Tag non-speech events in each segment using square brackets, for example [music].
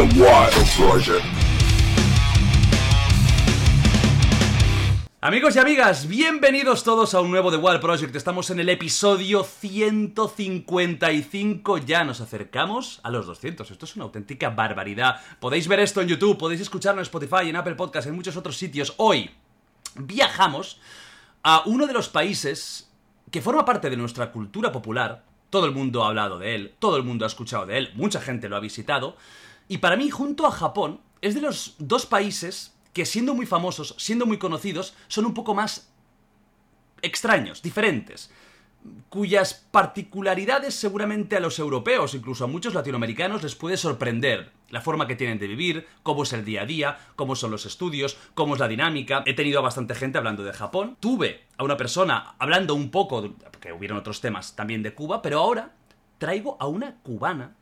The Wild. Amigos y amigas, bienvenidos todos a un nuevo The Wild Project. Estamos en el episodio 155. Ya nos acercamos a los 200. Esto es una auténtica barbaridad. Podéis ver esto en YouTube, podéis escucharlo en Spotify, en Apple Podcasts, en muchos otros sitios. Hoy viajamos a uno de los países que forma parte de nuestra cultura popular. Todo el mundo ha hablado de él, todo el mundo ha escuchado de él, mucha gente lo ha visitado. Y para mí, junto a Japón, es de los dos países que siendo muy famosos, siendo muy conocidos, son un poco más extraños, diferentes, cuyas particularidades seguramente a los europeos, incluso a muchos latinoamericanos, les puede sorprender. La forma que tienen de vivir, cómo es el día a día, cómo son los estudios, cómo es la dinámica. He tenido a bastante gente hablando de Japón. Tuve a una persona hablando un poco, porque hubieron otros temas también de Cuba, pero ahora traigo a una cubana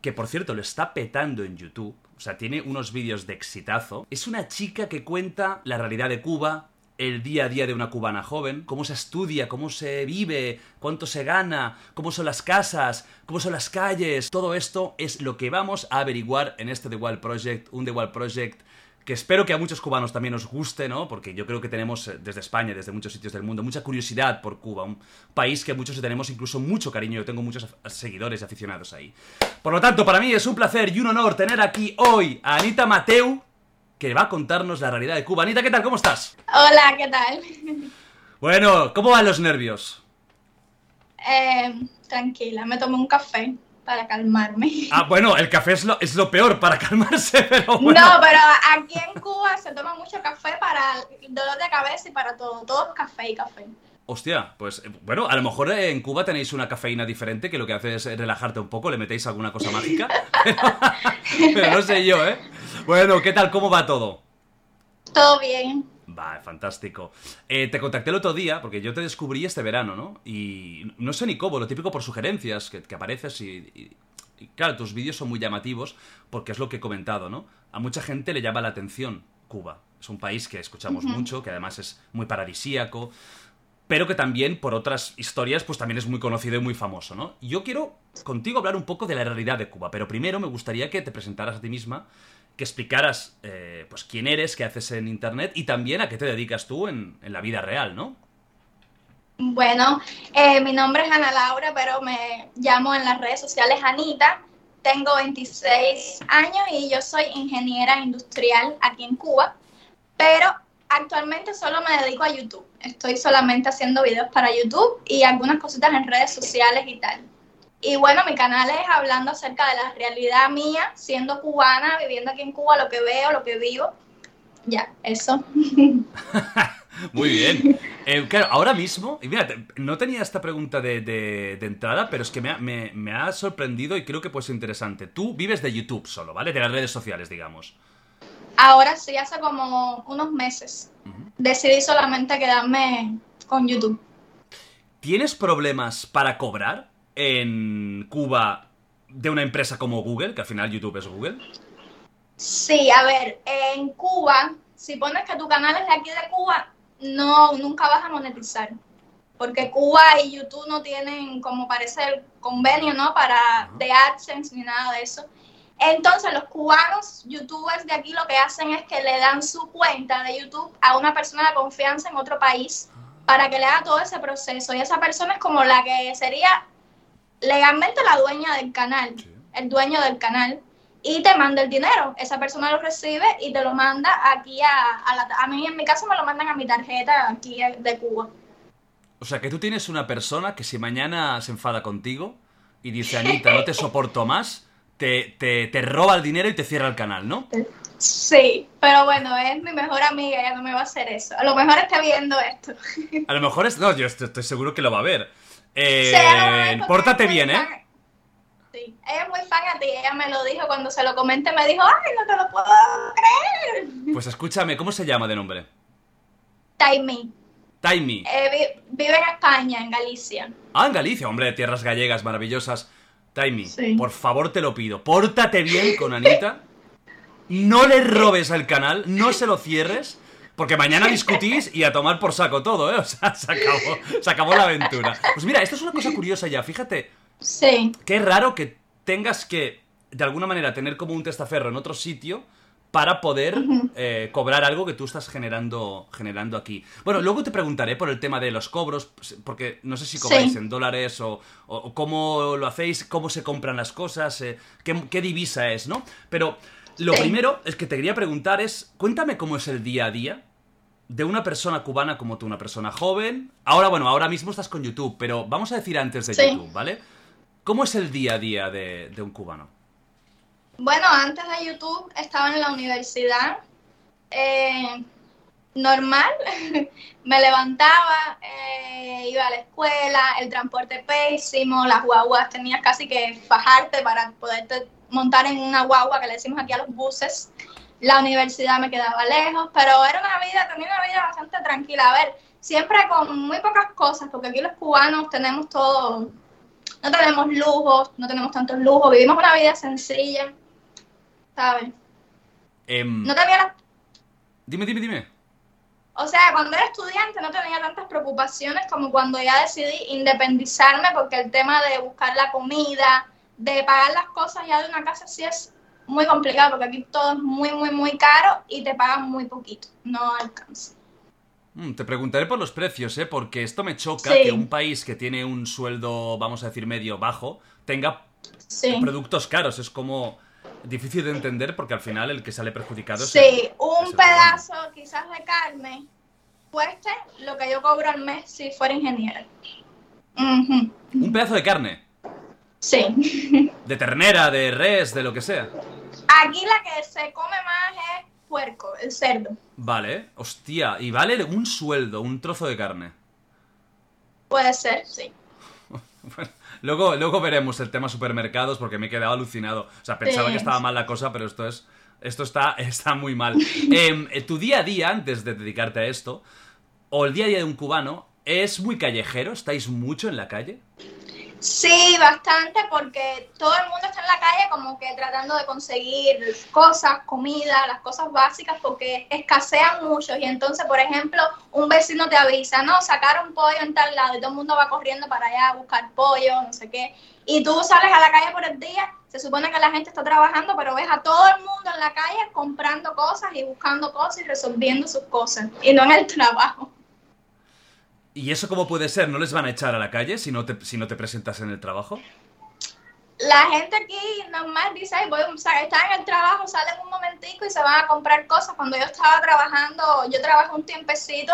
que por cierto lo está petando en YouTube, o sea, tiene unos vídeos de exitazo. Es una chica que cuenta la realidad de Cuba, el día a día de una cubana joven, cómo se estudia, cómo se vive, cuánto se gana, cómo son las casas, cómo son las calles. Todo esto es lo que vamos a averiguar en este The Wild Project, un The Wild Project que espero que a muchos cubanos también os guste, ¿no? Porque yo creo que tenemos eh, desde España, desde muchos sitios del mundo, mucha curiosidad por Cuba, un país que muchos tenemos incluso mucho cariño, yo tengo muchos seguidores y aficionados ahí. Por lo tanto, para mí es un placer y un honor tener aquí hoy a Anita Mateu, que va a contarnos la realidad de Cuba. Anita, ¿qué tal? ¿Cómo estás? Hola, ¿qué tal? Bueno, ¿cómo van los nervios? Eh, tranquila, me tomé un café para calmarme. Ah, bueno, el café es lo, es lo peor para calmarse, [laughs] pero bueno. No, pero aquí en Cuba se toma mucho café para el dolor de cabeza y para todo. Todo es café y café. Hostia, pues eh, bueno, a lo mejor en Cuba tenéis una cafeína diferente que lo que hace es relajarte un poco, le metéis alguna cosa mágica. [laughs] Pero, pero no sé yo, ¿eh? Bueno, ¿qué tal? ¿Cómo va todo? Todo bien. Va, fantástico. Eh, te contacté el otro día porque yo te descubrí este verano, ¿no? Y no sé ni cómo, lo típico por sugerencias, que, que apareces y, y- y, claro, tus vídeos son muy llamativos porque es lo que he comentado, ¿no? A mucha gente le llama la atención Cuba. Es un país que escuchamos mucho, que además es muy paradisíaco, pero que también por otras historias pues también es muy conocido y muy famoso, ¿no? Yo quiero contigo hablar un poco de la realidad de Cuba, pero primero me gustaría que te presentaras a ti misma, que explicaras eh, pues quién eres, qué haces en internet y también a qué te dedicas tú en, en la vida real, ¿no? Bueno, eh, mi nombre es Ana Laura, pero me llamo en las redes sociales Anita. Tengo 26 años y yo soy ingeniera industrial aquí en Cuba, pero actualmente solo me dedico a YouTube. Estoy solamente haciendo videos para YouTube y algunas cositas en redes sociales y tal. Y bueno, mi canal es hablando acerca de la realidad mía, siendo cubana, viviendo aquí en Cuba, lo que veo, lo que vivo. Ya, eso. [laughs] Muy bien. Eh, claro, ahora mismo, y mira, no tenía esta pregunta de, de- de entrada, pero es que me ha, me- me ha sorprendido y creo que puede ser interesante. Tú vives de YouTube solo, ¿vale? De las redes sociales, digamos. Ahora sí, hace como unos meses, decidí solamente quedarme con YouTube. ¿Tienes problemas para cobrar en Cuba de una empresa como Google, que al final YouTube es Google? Sí, a ver, en Cuba, si pones que tu canal es de aquí de Cuba, no, nunca vas a monetizar. Porque Cuba y YouTube no tienen, como parece, el convenio, ¿no? Para de AdSense ni nada de eso. Entonces, los cubanos, youtubers de aquí, lo que hacen es que le dan su cuenta de YouTube a una persona de confianza en otro país para que le haga todo ese proceso. Y esa persona es como la que sería legalmente la dueña del canal, Sí. el dueño del canal, y te manda el dinero. Esa persona lo recibe y te lo manda aquí a, a la... A mí, en mi caso, me lo mandan a mi tarjeta aquí de Cuba. O sea, que tú tienes una persona que si mañana se enfada contigo y dice, Anita, no te soporto más, te, te, te roba el dinero y te cierra el canal, ¿no? Sí, pero bueno, es mi mejor amiga, ella no me va a hacer eso. A lo mejor está viendo esto. A lo mejor es... No, yo estoy, estoy seguro que lo va a ver. Eh, Sí, pórtate bien, ¿eh? Sí, ella es muy fan a ti, ella me lo dijo cuando se lo comenté, me dijo, ay, no te lo puedo creer. [laughs] Pues escúchame, ¿cómo se llama de nombre? Taimi, Taimi. eh, vi- vive en España, en Galicia. Ah, en Galicia, hombre, tierras gallegas maravillosas. Taimi, Sí. por favor te lo pido, pórtate bien con Anita. [laughs] No le robes al canal, no se lo cierres, porque mañana discutís y a tomar por saco todo, ¿eh? [laughs] O sea, se acabó, se acabó la aventura. Pues mira, esto es una cosa curiosa ya, fíjate, Sí, qué raro que tengas que de alguna manera, tener como un testaferro en otro sitio para poder eh, cobrar algo que tú estás generando, generando aquí. Bueno, luego te preguntaré por el tema de los cobros, porque no sé si cobráis en dólares o, cómo lo hacéis, cómo se compran las cosas, eh, qué, divisa es, ¿no? Pero lo primero es que te quería preguntar es, cuéntame cómo es el día a día de una persona cubana como tú, una persona joven. Ahora, bueno, ahora mismo estás con YouTube, pero vamos a decir antes de YouTube, ¿vale? ¿Cómo es el día a día de un cubano? Bueno, antes de YouTube estaba en la universidad. Eh, normal, [laughs] me levantaba, eh, iba a la escuela, el transporte pésimo, las guaguas tenías casi que fajarte para poderte montar en una guagua que le decimos aquí a los buses. La universidad me quedaba lejos, pero era una vida, también una vida bastante tranquila. A ver, siempre con muy pocas cosas, porque aquí los cubanos tenemos todo, no tenemos lujos, no tenemos tantos lujos, vivimos una vida sencilla ¿sabes? Em, no tenía la... Dime, dime, dime. O sea, cuando era estudiante no tenía tantas preocupaciones como cuando ya decidí independizarme porque el tema de buscar la comida, de pagar las cosas ya de una casa sí es muy complicado porque aquí todo es muy, muy, muy caro y te pagan muy poquito, no alcanza. Mm, te preguntaré por los precios, ¿eh? Porque esto me choca que un país que tiene un sueldo, vamos a decir, medio bajo, tenga productos caros. Es como difícil de entender porque al final el que sale perjudicado es Sí, un pedazo quizás de carne cueste lo que yo cobro al mes si fuera ingeniero. ¿Un pedazo de carne? Sí. [laughs] ¿De ternera, de res, de lo que sea? Aquí la que se come más es puerco, el cerdo. Vale, hostia, y vale un sueldo, un trozo de carne. Puede ser, sí. [laughs] Luego, luego veremos el tema supermercados porque me he quedado alucinado. O sea, pensaba que estaba mal la cosa, pero esto es. Esto está, [laughs] está muy mal. [laughs] Em, eh, tu día a día, antes de dedicarte a esto, o el día a día de un cubano, ¿es muy callejero? ¿Estáis mucho en la calle? Sí, bastante, porque todo el mundo está en la calle como que tratando de conseguir cosas, comida, las cosas básicas, porque escasean mucho. Y entonces, por ejemplo, un vecino te avisa, no, sacaron pollo en tal lado y todo el mundo va corriendo para allá a buscar pollo, no sé qué. Y tú sales a la calle por el día, se supone que la gente está trabajando, pero ves a todo el mundo en la calle comprando cosas y buscando cosas y resolviendo sus cosas, y no en el [laughs] trabajo. ¿Y eso cómo puede ser? ¿No les van a echar a la calle si no te, si no te presentas en el trabajo? La gente aquí normal dice, voy, o sea, están en el trabajo, salen un momentico y se van a comprar cosas. Cuando yo estaba trabajando, yo trabajo un tiempecito,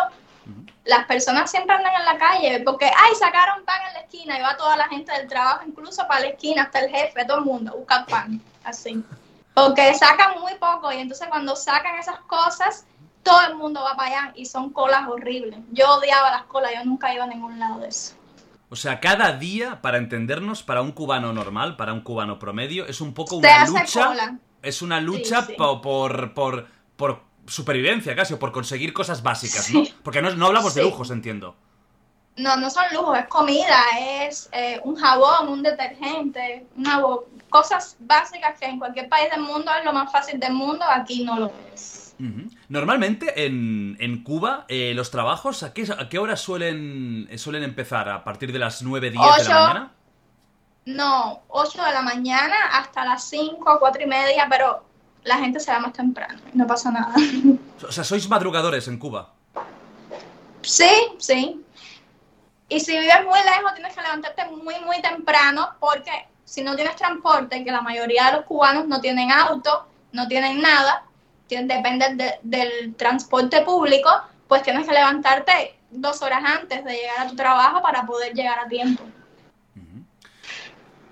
las personas siempre andan en la calle porque, ay, sacaron pan en la esquina y va toda la gente del trabajo, incluso para la esquina, hasta el jefe, todo el mundo, busca pan, así. Porque sacan muy poco y entonces cuando sacan esas cosas, todo el mundo va para allá y son colas horribles. Yo odiaba las colas, yo nunca iba a ningún lado de eso. O sea, cada día, para entendernos, para un cubano normal, para un cubano promedio, es un poco una lucha. Es una lucha Por, por, por, supervivencia casi, o por conseguir cosas básicas, ¿no? Porque no, no hablamos de lujos, entiendo. No, no son lujos, es comida, es eh, un jabón, un detergente, una cosas básicas que en cualquier país del mundo es lo más fácil del mundo, aquí no lo es. Normalmente en, en Cuba, eh, los trabajos, ¿a qué, ¿a qué hora suelen, suelen empezar? ¿A partir de las 9, 10 de la mañana? No, 8 de la mañana hasta las 5, 4 y media, pero la gente se va más temprano, no pasa nada. [laughs] O sea, ¿sois madrugadores en Cuba? Sí, sí. Y si vives muy lejos, tienes que levantarte muy, muy temprano porque si no tienes transporte, que la mayoría de los cubanos no tienen auto, no tienen nada, depende del transporte público, pues tienes que levantarte dos horas antes de llegar a tu trabajo para poder llegar a tiempo.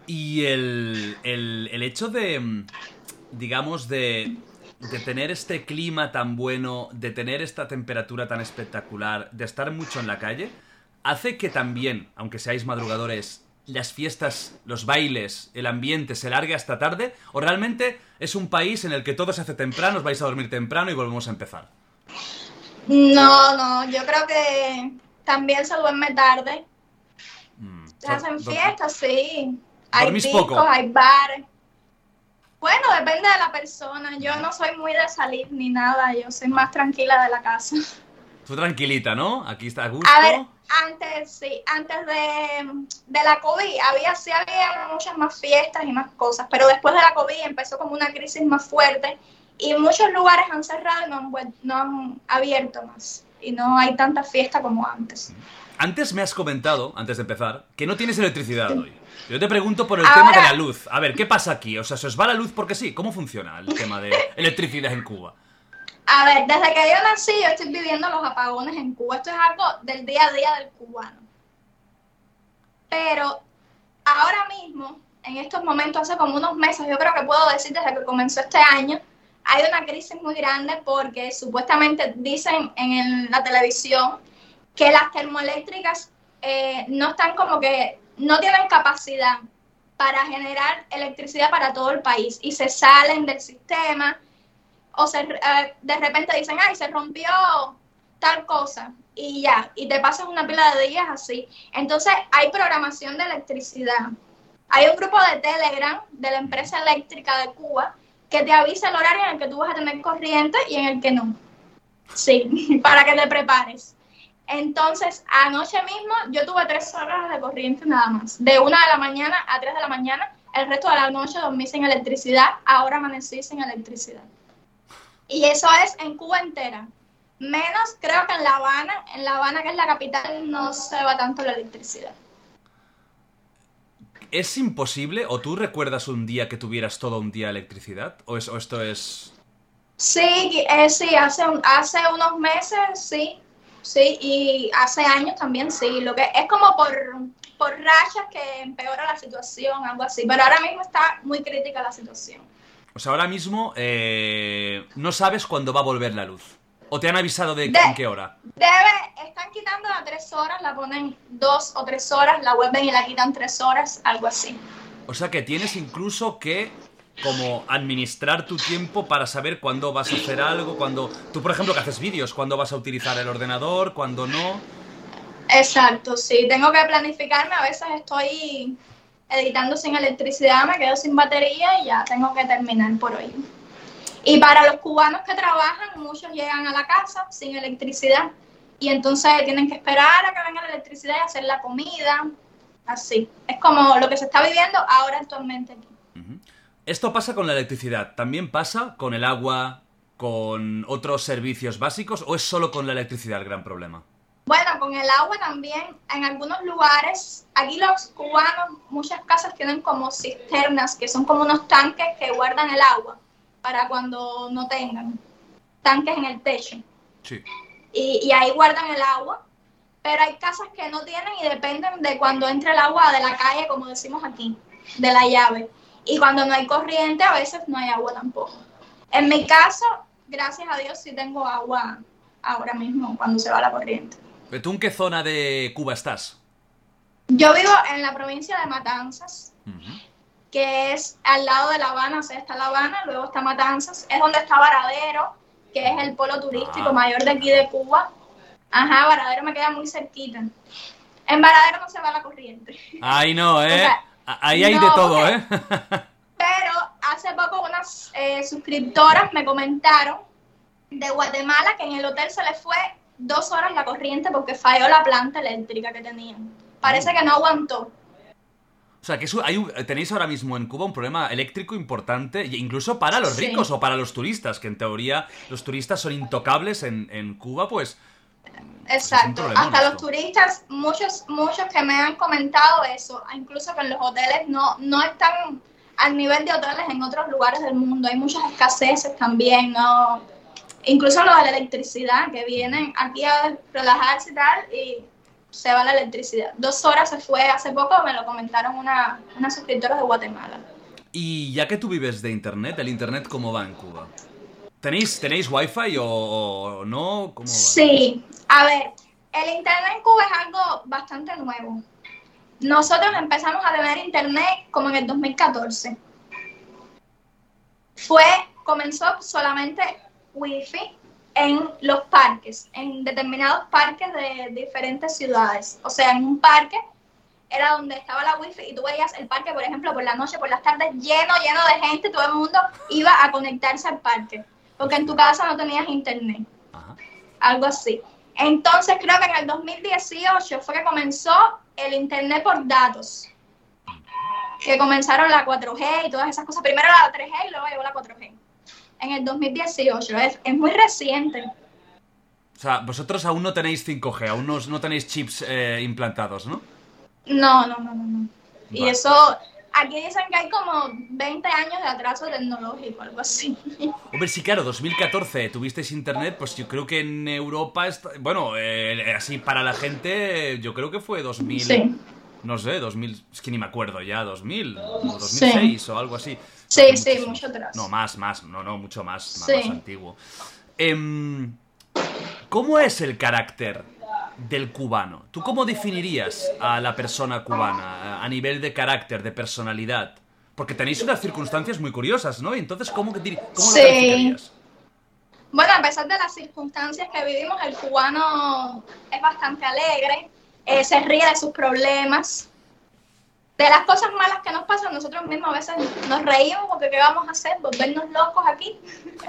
Y el, el, hecho de, digamos, de, de tener este clima tan bueno, de tener esta temperatura tan espectacular, de estar mucho en la calle, hace que también, aunque seáis madrugadores, las fiestas, los bailes, el ambiente se largue hasta tarde? ¿O realmente es un país en el que todo se hace temprano, os vais a dormir temprano y volvemos a empezar? No, no, yo creo que también se duerme tarde. Mm, se hacen fiestas, sí. Hay discos, hay bares. Bueno, depende de la persona. Yo no soy muy de salir ni nada. Yo soy más tranquila de la casa. Tú tranquilita, ¿no? Aquí está a gusto. A ver, antes, sí, antes de, de, la COVID había, sí había muchas más fiestas y más cosas, pero después de la COVID empezó como una crisis más fuerte y muchos lugares han cerrado y no han, no han abierto más y no hay tanta fiesta como antes. Antes me has comentado, antes de empezar, que no tienes electricidad hoy. Yo te pregunto por el tema de la luz. A ver, ¿qué pasa aquí? O sea, ¿se os va la luz porque sí? ¿Cómo funciona el tema de electricidad en Cuba? A ver, desde que yo nací, yo estoy viviendo los apagones en Cuba. Esto es algo del día a día del cubano. Pero ahora mismo, en estos momentos, hace como unos meses, yo creo que puedo decir desde que comenzó este año, hay una crisis muy grande porque supuestamente dicen en la televisión que las termoeléctricas eh, no están como que, no tienen capacidad para generar electricidad para todo el país y se salen del sistema o se, eh, de repente dicen, ay, se rompió tal cosa y ya, y te pasas una pila de días así. Entonces hay programación de electricidad. Hay un grupo de Telegram de la empresa eléctrica de Cuba que te avisa el horario en el que tú vas a tener corriente y en el que no. Sí, [laughs] para que te prepares. Entonces, anoche mismo yo tuve tres horas de corriente nada más. De una de la mañana a tres de la mañana, el resto de la noche dormí sin electricidad, ahora amanecí sin electricidad. Y eso es en Cuba entera. Menos creo que en La Habana, en La Habana que es la capital, no se va tanto la electricidad. ¿Es imposible o tú recuerdas un día que tuvieras todo un día electricidad? ¿O, es, esto es...? Sí, eh, sí, hace, hace unos meses sí, sí, y hace años también sí. Lo que es como por, por rachas que empeora la situación, algo así. Pero ahora mismo está muy crítica la situación. O sea, ahora mismo eh, no sabes cuándo va a volver la luz. ¿O te han avisado de, en qué hora? Debe, están quitando a tres horas, la ponen dos o tres horas, la vuelven y la quitan tres horas, algo así. O sea que tienes incluso que como administrar tu tiempo para saber cuándo vas a hacer algo, cuando tú por ejemplo que haces vídeos, cuándo vas a utilizar el ordenador, cuándo no. Exacto, sí, tengo que planificarme, a veces estoy editando sin electricidad, me quedo sin batería y ya tengo que terminar por hoy. Y para los cubanos que trabajan, muchos llegan a la casa sin electricidad y entonces tienen que esperar a que venga la electricidad y hacer la comida, así. Es como lo que se está viviendo ahora actualmente aquí. Esto pasa con la electricidad, también pasa con el agua, con otros servicios básicos o es solo con la electricidad el gran problema? Bueno, con el agua también, en algunos lugares, aquí los cubanos, muchas casas tienen como cisternas, que son como unos tanques que guardan el agua para cuando no tengan tanques en el techo. Sí. Y, ahí guardan el agua, pero hay casas que no tienen y dependen de cuando entre el agua de la calle, como decimos aquí, de la llave. Y cuando no hay corriente, a veces no hay agua tampoco. En mi caso, gracias a Dios, sí tengo agua ahora mismo cuando se va la corriente. ¿Tú en qué zona de Cuba estás? Yo vivo en la provincia de Matanzas que es al lado de La Habana, o sea, está La Habana, luego está Matanzas, es donde está Varadero, que es el polo turístico ah. mayor de aquí de Cuba. Ajá, Varadero me queda muy cerquita. En Varadero no se va la corriente. Ay, no, [laughs] ¿eh? Ahí hay de todo, ¿eh? [laughs] pero hace poco unas eh, suscriptoras me comentaron de Guatemala que en el hotel se les fue dos horas la corriente porque falló la planta eléctrica que tenían. Parece mm. que no aguantó. O sea, que tenéis ahora mismo en Cuba un problema eléctrico importante, incluso para los ricos o para los turistas, que en teoría los turistas son intocables en, Cuba, pues... Exacto, hasta los turistas, muchos, muchos que me han comentado eso, incluso que en los hoteles no, no están al nivel de hoteles en otros lugares del mundo, hay muchas escaseces también, ¿no? Incluso lo de la electricidad, que vienen aquí a relajarse y tal, y se va la electricidad. Dos horas se fue hace poco, me lo comentaron una, una suscriptora de Guatemala. Y ya que tú vives de internet, ¿el internet cómo va en Cuba? ¿Tenéis, tenéis wifi o, no? ¿Cómo Sí, a ver, el internet en Cuba es algo bastante nuevo. Nosotros empezamos a tener internet como en el 2014. Fue, comenzó solamente wifi en los parques, en determinados parques de diferentes ciudades. O sea, en un parque era donde estaba la wifi y tú veías el parque, por ejemplo, por la noche, por las tardes, lleno, lleno de gente, todo el mundo iba a conectarse al parque, porque en tu casa no tenías internet. Algo así. Entonces creo que en el 2018 fue que comenzó el Internet por datos. Que comenzaron la 4G y todas esas cosas. Primero la 3G y luego llegó la 4G. En el 2018. Es, es muy reciente. O sea, vosotros aún no tenéis 5G, aún no, no tenéis chips eh, implantados, ¿no? No, no, no, no. no. Y eso, aquí dicen que hay como 20 años de atraso tecnológico, algo así. [laughs] Hombre, sí, claro, 2014 tuvisteis internet, pues yo creo que en Europa, está- bueno, eh, así para la gente, yo creo que fue 2000, Sí. no sé, 2000, es que ni me acuerdo ya, 2000, o 2006 o algo así. Sí, Hace sí, mucho atrás. No, más, más, no, no, mucho más, más, Sí. más antiguo. Em, ¿Cómo es el carácter del cubano? ¿Tú cómo definirías a la persona cubana a- nivel de carácter, de personalidad? Porque tenéis unas circunstancias muy curiosas, ¿no? Entonces, ¿cómo, cómo lo Sí. calificarías? Bueno, a pesar de las circunstancias que vivimos, el cubano es bastante alegre, eh, se ríe de sus problemas. De las cosas malas que nos pasan, nosotros mismos a veces nos reímos porque ¿qué vamos a hacer? ¿Volvernos locos aquí?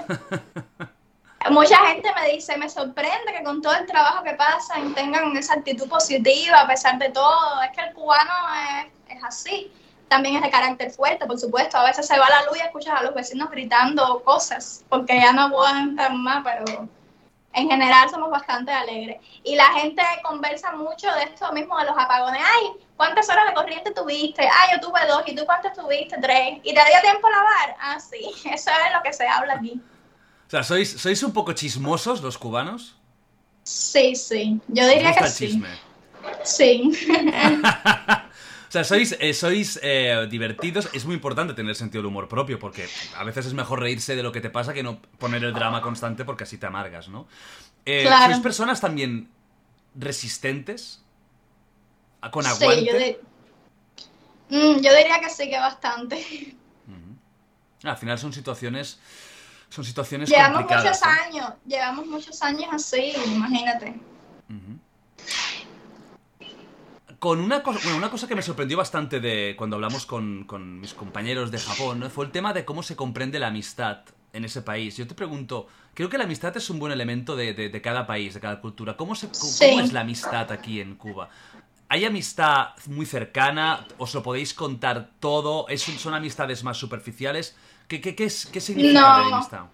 [laughs] Mucha gente me dice, me sorprende que con todo el trabajo que pasan tengan esa actitud positiva a pesar de todo. Es que el cubano es, es así. También es de carácter fuerte, por supuesto. A veces se va la luz y escuchas a los vecinos gritando cosas porque ya no aguantan más, pero en general somos bastante alegres. Y la gente conversa mucho de esto mismo de los apagones. Ay, ¿cuántas horas de corriente tuviste? Ay, yo tuve dos. ¿Y tú cuántas tuviste? Tres. ¿Y te dio tiempo a lavar? Ah, sí. [laughs] Eso es lo que se habla aquí. O sea, ¿sois, ¿sois un poco chismosos los cubanos? Sí, sí. Yo ¿Os diría gusta que el sí. chisme? Sí. [laughs] O sea, sois, eh, sois eh, divertidos. Es muy importante tener sentido del humor propio, porque a veces es mejor reírse de lo que te pasa que no poner el drama constante porque así te amargas, ¿no? Eh, Claro. ¿Sois personas también resistentes? ¿A- ¿Con Sí, aguante? yo, Mm, yo diría que sí, que bastante. Al final son situaciones... Son situaciones Llevamos complicadas. muchos ¿eh? años, llevamos muchos años así, imagínate. Con una cosa, bueno, una cosa que me sorprendió bastante de cuando hablamos con, con mis compañeros de Japón ¿no? fue el tema de cómo se comprende la amistad en ese país. Yo te pregunto, creo que la amistad es un buen elemento de, de- de cada país, de cada cultura. ¿Cómo, se, cómo, Sí. cómo es la amistad aquí en Cuba? ¿Hay amistad muy cercana? ¿Os lo podéis contar todo? ¿Es ¿Son amistades más superficiales? ¿Qué, qué, qué, es- qué significa No. la amistad?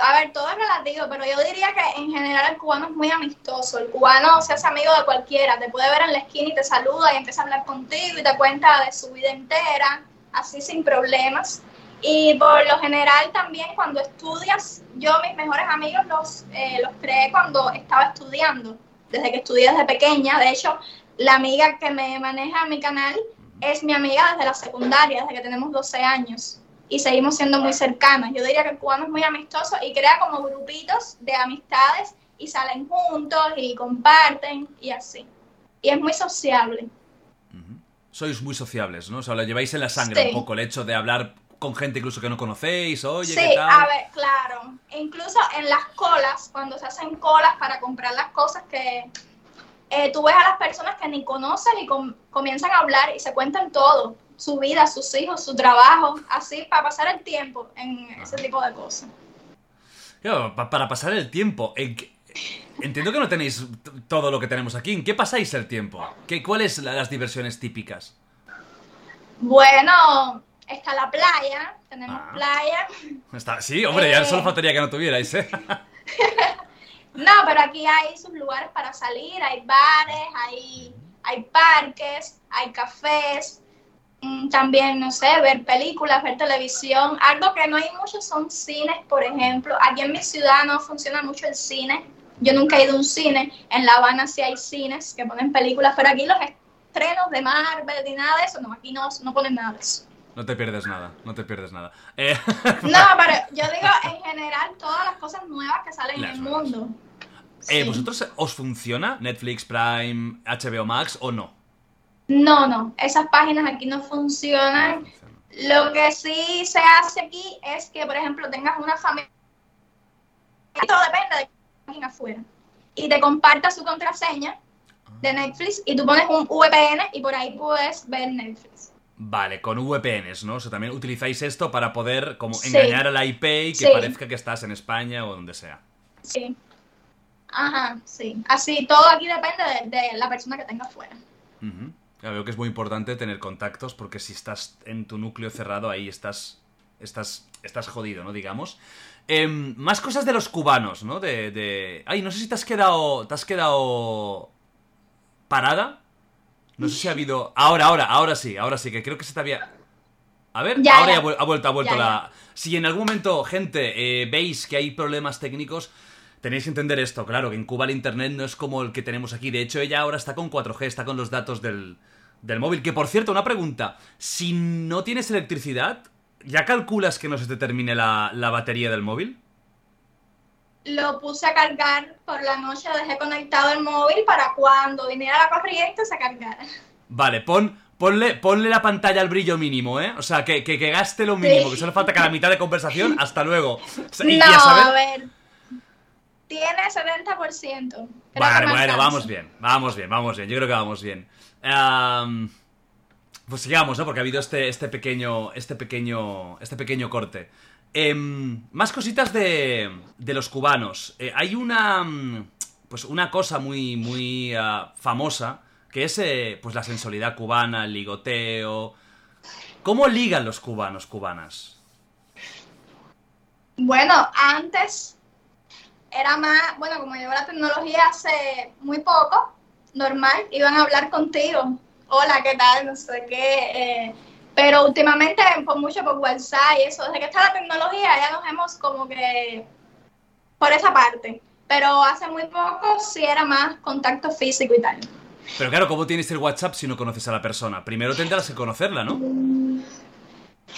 A ver, todo es relativo, pero yo diría que en general el cubano es muy amistoso. El cubano se hace amigo de cualquiera, te puede ver en la esquina y te saluda y empieza a hablar contigo y te cuenta de su vida entera, así sin problemas. Y por lo general también cuando estudias, yo mis mejores amigos los, eh, los creé cuando estaba estudiando, desde que estudié desde pequeña. De hecho, la amiga que me maneja mi canal es mi amiga desde la secundaria, desde que tenemos 12 años. Y seguimos siendo muy cercanas. Yo diría que el cubano es muy amistoso y crea como grupitos de amistades y salen juntos y comparten y así. Y es muy sociable. Sois muy sociables, ¿no? O sea, lo lleváis en la sangre Sí. un poco, el hecho de hablar con gente incluso que no conocéis, oye, Sí, ¿qué tal? a ver, claro. Incluso en las colas, cuando se hacen colas para comprar las cosas que eh, tú ves a las personas que ni conoces y com- comienzan a hablar y se cuentan todo, su vida, sus hijos, su trabajo, así para pasar el tiempo en ese tipo de cosas. Pa- para pasar el tiempo. ¿en qué- Entiendo que no tenéis todo lo que tenemos aquí. ¿En qué pasáis el tiempo? ¿Qué, ¿Cuáles la- las diversiones típicas? Bueno, está la playa, tenemos Ah. playa. Está- sí, hombre, ya Eh. solo faltaría que no tuvierais, ¿eh? [laughs] No, pero aquí hay sus lugares para salir, hay bares, hay, hay parques, hay cafés, mm, también, no sé, ver películas, ver televisión. Algo que no hay mucho son cines, por ejemplo. Aquí en mi ciudad no funciona mucho el cine. Yo nunca he ido a un cine. En La Habana sí hay cines que ponen películas, pero aquí los estrenos de Marvel ni nada de eso, no, aquí no, no ponen nada de eso. No te pierdes nada, no te pierdes nada. Eh, No, [laughs] pero yo digo en general todas las cosas nuevas que salen Las en el nuevas. mundo. Eh. ¿Vosotros os funciona Netflix, Prime, HBO Max o no? No, no, esas páginas aquí no funcionan. Lo que sí se hace aquí es que, por ejemplo, tengas una familia. Todo depende de alguien afuera. Y te comparta su contraseña de Netflix y tú pones un VPN y por ahí puedes ver Netflix. Vale, con VPNs, ¿no? O sea, también utilizáis esto para poder como Sí. engañar a la IP y que Sí. parezca que estás en España o donde sea. Sí. Ajá, sí. Así, todo aquí depende de, de la persona que tenga fuera. Ujú. Ya veo que es muy importante tener contactos porque si estás en tu núcleo cerrado ahí estás estás estás jodido, ¿no? Digamos. Em, más cosas de los cubanos, ¿no? De, de... Ay, no sé si te has quedado te has quedado parada. No sé si ha habido ahora, ahora, ahora sí, ahora sí que creo que se te había a ver, Ya, ahora ya. ya ha vuel- ha vuelto, ha vuelto Ya, la... Si en algún momento, gente, eh, veis que hay problemas técnicos, tenéis que entender esto, claro, que en Cuba el internet no es como el que tenemos aquí. De hecho, ella ahora está con 4G, está con los datos del, del móvil. Que, por cierto, una pregunta. Si no tienes electricidad, ¿ya calculas que no se te termine la, la batería del móvil? Lo puse a cargar por la noche, dejé conectado el móvil para cuando viniera la corriente se cargara. Vale, pon, ponle, ponle la pantalla al brillo mínimo, ¿eh? O sea, que, que, que gaste lo mínimo, que solo falta cada mitad de conversación. Hasta luego. [laughs] O sea, y- y no, a saber- a ver. Tiene 70%. Creo que Vale, me bueno, alcanza. vamos bien, vamos bien, vamos bien. Yo creo que vamos bien. Pues sigamos, ¿no? Porque ha habido este, este pequeño. Este pequeño. Este pequeño corte. Em, más cositas de. de los cubanos. Eh, hay una. mm, Pues una cosa muy. muy ah, famosa. Que es eh, pues la sensualidad cubana, el ligoteo. ¿Cómo ligan los cubanos, cubanas? Bueno, antes era más, bueno, como llegó la tecnología hace muy poco, normal, iban a hablar contigo. Hola, ¿qué tal? No sé qué. eh, pero últimamente, por mucho por WhatsApp y eso, desde que está la tecnología ya nos hemos como que por esa parte. Pero hace muy poco sí era más contacto físico y tal. Pero claro, ¿cómo tienes el WhatsApp si no conoces a la persona? Primero tendrás que conocerla, ¿no?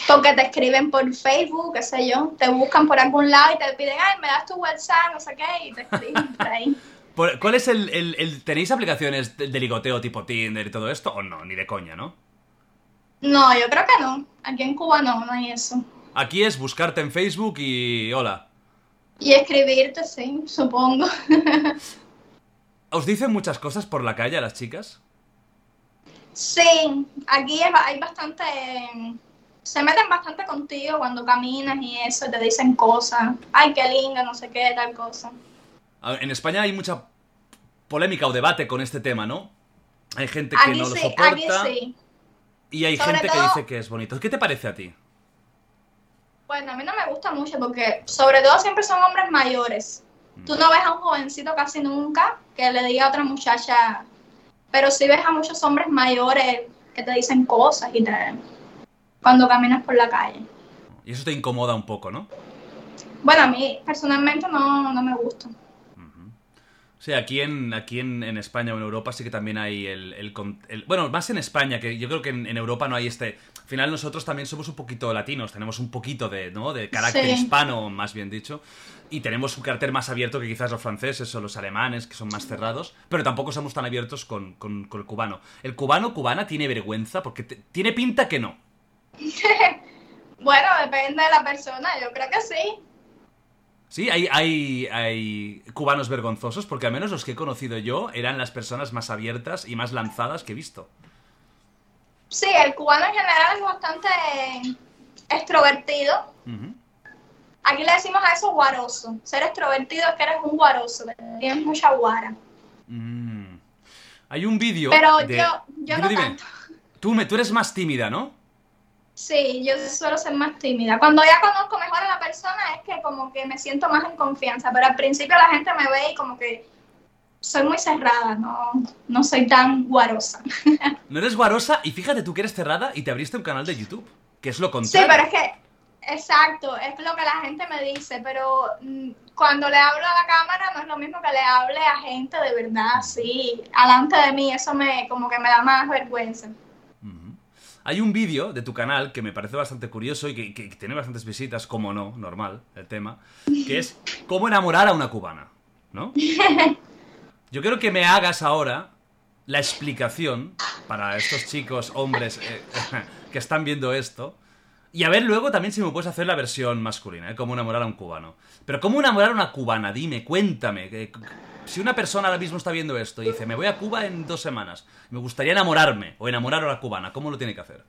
Porque te escriben por Facebook, qué sé yo, te buscan por algún lado y te piden, ay, me das tu WhatsApp, no sé qué, y te escriben [laughs] por ahí. ¿Cuál es el, el- el- ¿Tenéis aplicaciones de, ligoteo tipo Tinder y todo esto? ¿O no? Ni de coña, ¿no? No, yo creo que no. Aquí en Cuba no, no hay eso. Aquí es buscarte en Facebook y... Hola. Y escribirte, sí, supongo. [laughs] ¿Os dicen muchas cosas por la calle a las chicas? Sí, aquí hay bastante... Se meten bastante contigo cuando caminas y eso, te dicen cosas. Ay, qué linda, no sé qué, tal cosa. En España hay mucha polémica o debate con este tema, ¿no? Hay gente que Aquí no lo aquí soporta sí. y hay Sobre gente que dice que es bonito. ¿Qué te parece a ti? Bueno, a mí no me gusta mucho porque sobre todo siempre son hombres mayores. Tú no ves a un jovencito casi nunca que le diga a otra muchacha, pero sí ves a muchos hombres mayores que te dicen cosas y te... cuando caminas por la calle. Y eso te incomoda un poco, ¿no? Bueno, a mí personalmente no, no me gusta. Sí, aquí en, aquí en, en España o en Europa sí que también hay el, el con- el- Bueno, más en España, que yo creo que en, en Europa no hay este... Al final nosotros también somos un poquito latinos, tenemos un poquito de, ¿no? de carácter Sí. hispano, más bien dicho, y tenemos un carácter más abierto que quizás los franceses o los alemanes, que son más cerrados, pero tampoco somos tan abiertos con, con- con el cubano. ¿El cubano cubana tiene vergüenza? Porque te- tiene pinta que no. [laughs] Bueno, depende de la persona, yo creo que sí. Sí, hay, hay, hay cubanos vergonzosos, porque al menos los que he conocido yo eran las personas más abiertas y más lanzadas que he visto. Sí, el cubano en general es bastante extrovertido. Aquí le decimos a eso guaroso. Ser extrovertido es que eres un guaroso, tienes mucha guara. Mm. Hay un vídeo. Pero de- yo, yo Dime, no dime. tanto. Tú, me, tú eres más tímida, ¿no? Sí, yo suelo ser más tímida. Cuando ya conozco mejor a la persona es que como que me siento más en confianza, pero al principio la gente me ve y como que soy muy cerrada, no, no soy tan guarosa. [laughs] No eres guarosa y fíjate tú que eres cerrada y te abriste un canal de YouTube, que es lo Sí, contrario. pero es que, exacto, es lo que la gente me dice, pero mm, cuando le hablo a la cámara no es lo mismo que le hable a gente de verdad, sí, alante de mí, eso me como que me da más vergüenza. Hay un vídeo de tu canal que me parece bastante curioso y que, que tiene bastantes visitas, como no, normal, el tema, que es cómo enamorar a una cubana, ¿no? [laughs] Yo quiero que me hagas ahora la explicación para estos chicos, hombres eh, [laughs] que están viendo esto. Y a ver luego también si me puedes hacer la versión masculina, ¿eh? Cómo enamorar a un cubano. Pero ¿cómo enamorar a una cubana? Dime, cuéntame. Si una persona ahora mismo está viendo esto y dice, me voy a Cuba en dos semanas, me gustaría enamorarme o enamorar a la cubana, ¿cómo lo tiene que hacer?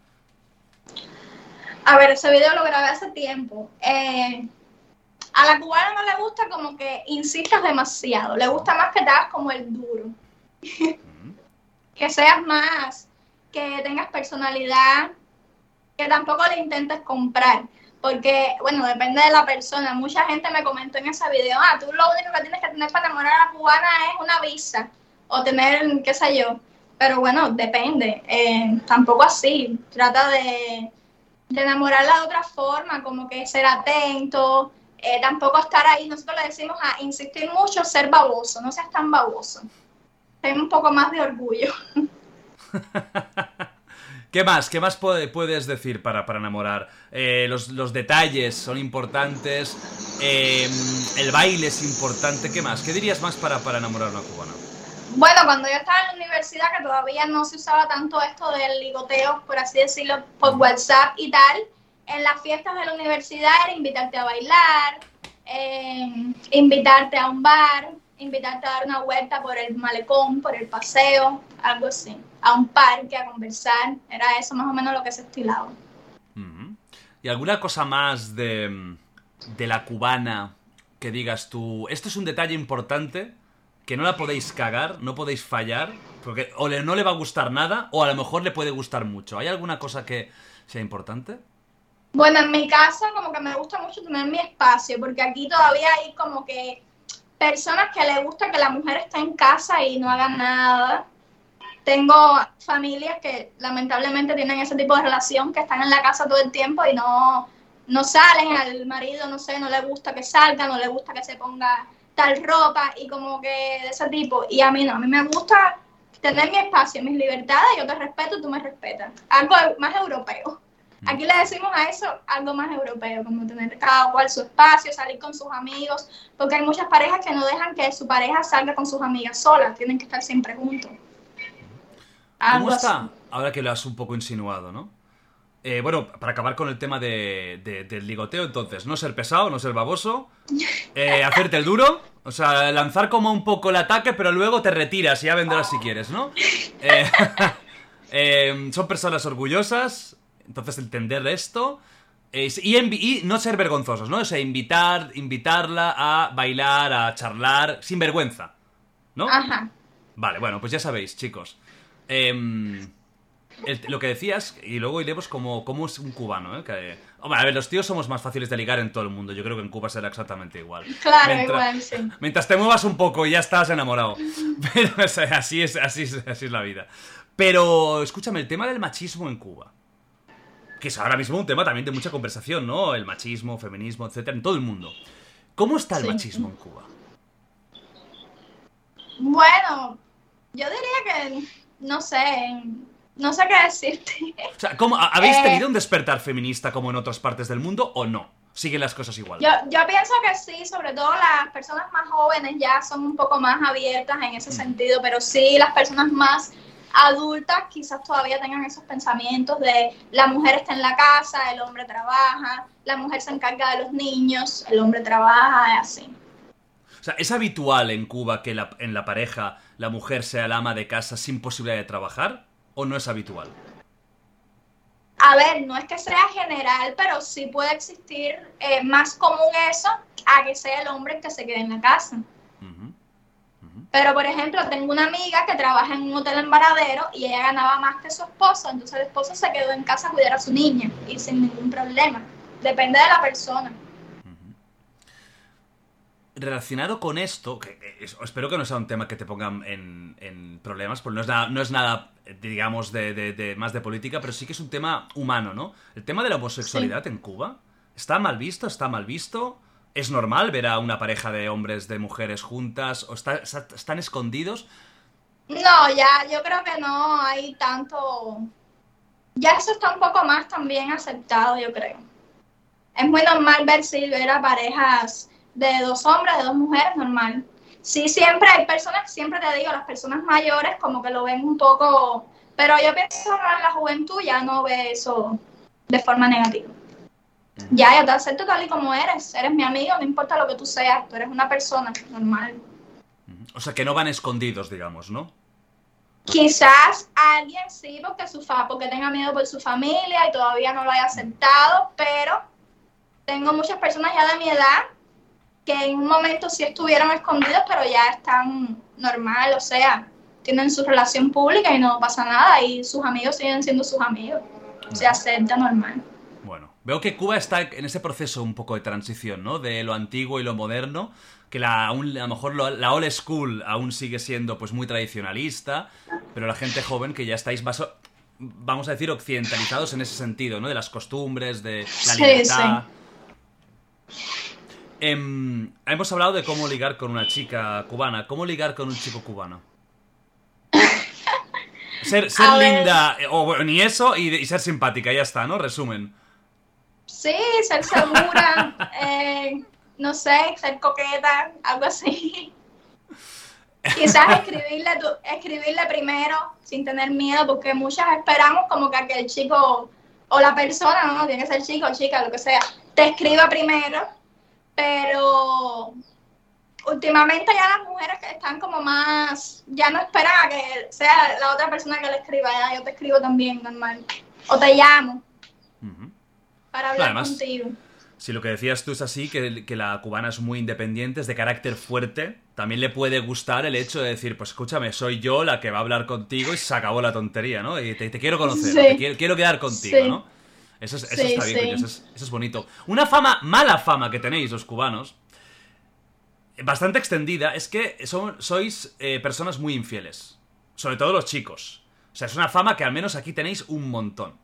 A ver, ese video lo grabé hace tiempo. Eh, A la cubana no le gusta como que insistas demasiado, le gusta más que te hagas como el duro. [laughs] que seas más, que tengas personalidad, que tampoco le intentes comprar. Porque, bueno, depende de la persona. Mucha gente me comentó en ese video, ah, tú lo único que tienes que tener para enamorar a la cubana es una visa o tener, qué sé yo. Pero bueno, depende. Eh, tampoco así. Trata de, enamorarla de otra forma, como que ser atento. Eh, tampoco estar ahí, nosotros le decimos a insistir mucho, ser baboso, no seas tan baboso. Ten un poco más de orgullo. [laughs] ¿Qué más? ¿Qué más puedes decir para, para enamorar? Eh, los, detalles son importantes, eh, el baile es importante. ¿Qué más? ¿Qué dirías más para, para enamorar a una cubana? Bueno, cuando yo estaba en la universidad, que todavía no se usaba tanto esto del ligoteo, por así decirlo, por WhatsApp y tal, en las fiestas de la universidad era invitarte a bailar, eh, invitarte a un bar, invitarte a dar una vuelta por el malecón, por el paseo, algo así, a un parque, a conversar, era eso más o menos lo que se estilaba. ¿Y alguna cosa más de, de la cubana que digas tú, esto es un detalle importante, que no la podéis cagar, no podéis fallar, porque o le, no le va a gustar nada, o a lo mejor le puede gustar mucho. ¿Hay alguna cosa que sea importante? Bueno, en mi casa como que me gusta mucho tener mi espacio, porque aquí todavía hay como que personas que le gusta que la mujer esté en casa y no haga nada. Tengo familias que lamentablemente tienen ese tipo de relación, que están en la casa todo el tiempo y no, no salen, al marido, no sé, no le gusta que salga, no le gusta que se ponga tal ropa y como que de ese tipo. Y a mí no, a mí me gusta tener mi espacio, mis libertades, yo te respeto, tú me respetas. Algo más europeo. Aquí le decimos a eso algo más europeo, como tener cada cual su espacio, salir con sus amigos, porque hay muchas parejas que no dejan que su pareja salga con sus amigas solas, tienen que estar siempre juntos. ¿Cómo está? Ahora que lo has un poco insinuado, ¿no? Eh, bueno, para acabar con el tema de, del ligoteo, entonces, no ser pesado, no ser baboso, eh, [laughs] hacerte el duro, o sea, lanzar como un poco el ataque, pero luego te retiras y ya vendrás si quieres, ¿no? [laughs] Eh, [laughs] son personas orgullosas, entonces, entender esto. Es, y, no ser vergonzosos, ¿no? O sea, invitar, invitarla a bailar, a charlar, sin vergüenza. ¿No? Ajá. Vale, bueno, pues ya sabéis, chicos. Em, lo que decías, y luego iremos como, como es un cubano, ¿eh? Que, hombre, a ver, los tíos somos más fáciles de ligar en todo el mundo. Yo creo que en Cuba será exactamente igual. Claro, igual, sí. Mientras te muevas un poco y ya estás enamorado. [laughs] Pero así, es, así, es, así es la vida. Pero, escúchame, el tema del machismo en Cuba que es ahora mismo un tema también de mucha conversación, ¿no? El machismo, feminismo, etcétera, en todo el mundo. ¿Cómo está el machismo en Cuba? Bueno, yo diría que no sé, no sé qué decirte. O sea, ¿cómo, ¿habéis eh, tenido un despertar feminista como en otras partes del mundo o no? ¿Siguen las cosas igual? Yo, yo pienso que sí, sobre todo las personas más jóvenes ya son un poco más abiertas en ese mm. sentido, pero sí las personas más adultas quizás todavía tengan esos pensamientos de la mujer está en la casa, el hombre trabaja, la mujer se encarga de los niños, el hombre trabaja, así. O sea, ¿es habitual en Cuba que en la pareja la mujer sea la ama de casa sin posibilidad de trabajar? ¿O no es habitual? A ver, no es que sea general, pero sí puede existir eh, más común eso a que sea el hombre el que se quede en la casa. Pero, por ejemplo, tengo una amiga que trabaja en un hotel en Varadero y ella ganaba más que su esposo, entonces el esposo se quedó en casa a cuidar a su niña y sin ningún problema. Depende de la persona. Relacionado con esto, que espero que no sea un tema que te pongan en, problemas, porque no es nada, no es nada digamos, de, más de política, pero sí que es un tema humano, ¿no? El tema de la homosexualidad en Cuba, ¿está mal visto? ¿Está mal visto? ¿Es normal ver a una pareja de hombres, de mujeres juntas? ¿O están escondidos? No, ya, yo creo que no hay tanto. Ya eso está un poco más también aceptado, yo creo. Es muy normal ver si ver a parejas de dos hombres, de dos mujeres, normal. Sí, siempre hay personas, siempre te digo, las personas mayores como que lo ven un poco, pero yo pienso que la juventud ya no ve eso de forma negativa. Ya, yo te acepto tal y como eres. Eres mi amigo, no importa lo que tú seas. Tú eres una persona normal. O sea, que no van escondidos, digamos, ¿no? Quizás alguien sí, porque, su fa porque tenga miedo por su familia y todavía no lo haya aceptado, pero tengo muchas personas ya de mi edad que en un momento sí estuvieron escondidos, pero ya están normal, o sea, tienen su relación pública y no pasa nada y sus amigos siguen siendo sus amigos. Se acepta normal. Bueno, veo que Cuba está en ese proceso un poco de transición, ¿no? De lo antiguo y lo moderno, que la, aún, a lo mejor la old school aún sigue siendo pues muy tradicionalista, pero la gente joven que ya estáis más, vamos a decir, occidentalizados en ese sentido, ¿no? De las costumbres, de la libertad. Em, hemos hablado de cómo ligar con una chica cubana. ¿Cómo ligar con un chico cubano? [laughs] Ser, linda, o ni eso, y, ser simpática, ya está, ¿no? Resumen. Sí, ser segura, [laughs] eh, no sé, ser coqueta, algo así. Quizás escribirle, escribirle primero, sin tener miedo, porque muchas esperamos como que aquel chico, o la persona, no, tiene que ser chico o chica, lo que sea, te escriba primero pero últimamente ya las mujeres que están como más, ya no esperan a que sea la otra persona que le escriba, ya yo te escribo también normal, o te llamo para hablar contigo. Si lo que decías tú es así, que, que, la cubana es muy independiente, es de carácter fuerte, también le puede gustar el hecho de decir, pues escúchame, soy yo la que va a hablar contigo y se acabó la tontería, ¿no? Y te, quiero conocer, quiero, quedar contigo, ¿no? Eso, está bien, eso es, bonito. Una fama, mala fama que tenéis los cubanos, bastante extendida, es que sois eh, personas muy infieles. Sobre todo los chicos. O sea, es una fama que al menos aquí tenéis un montón.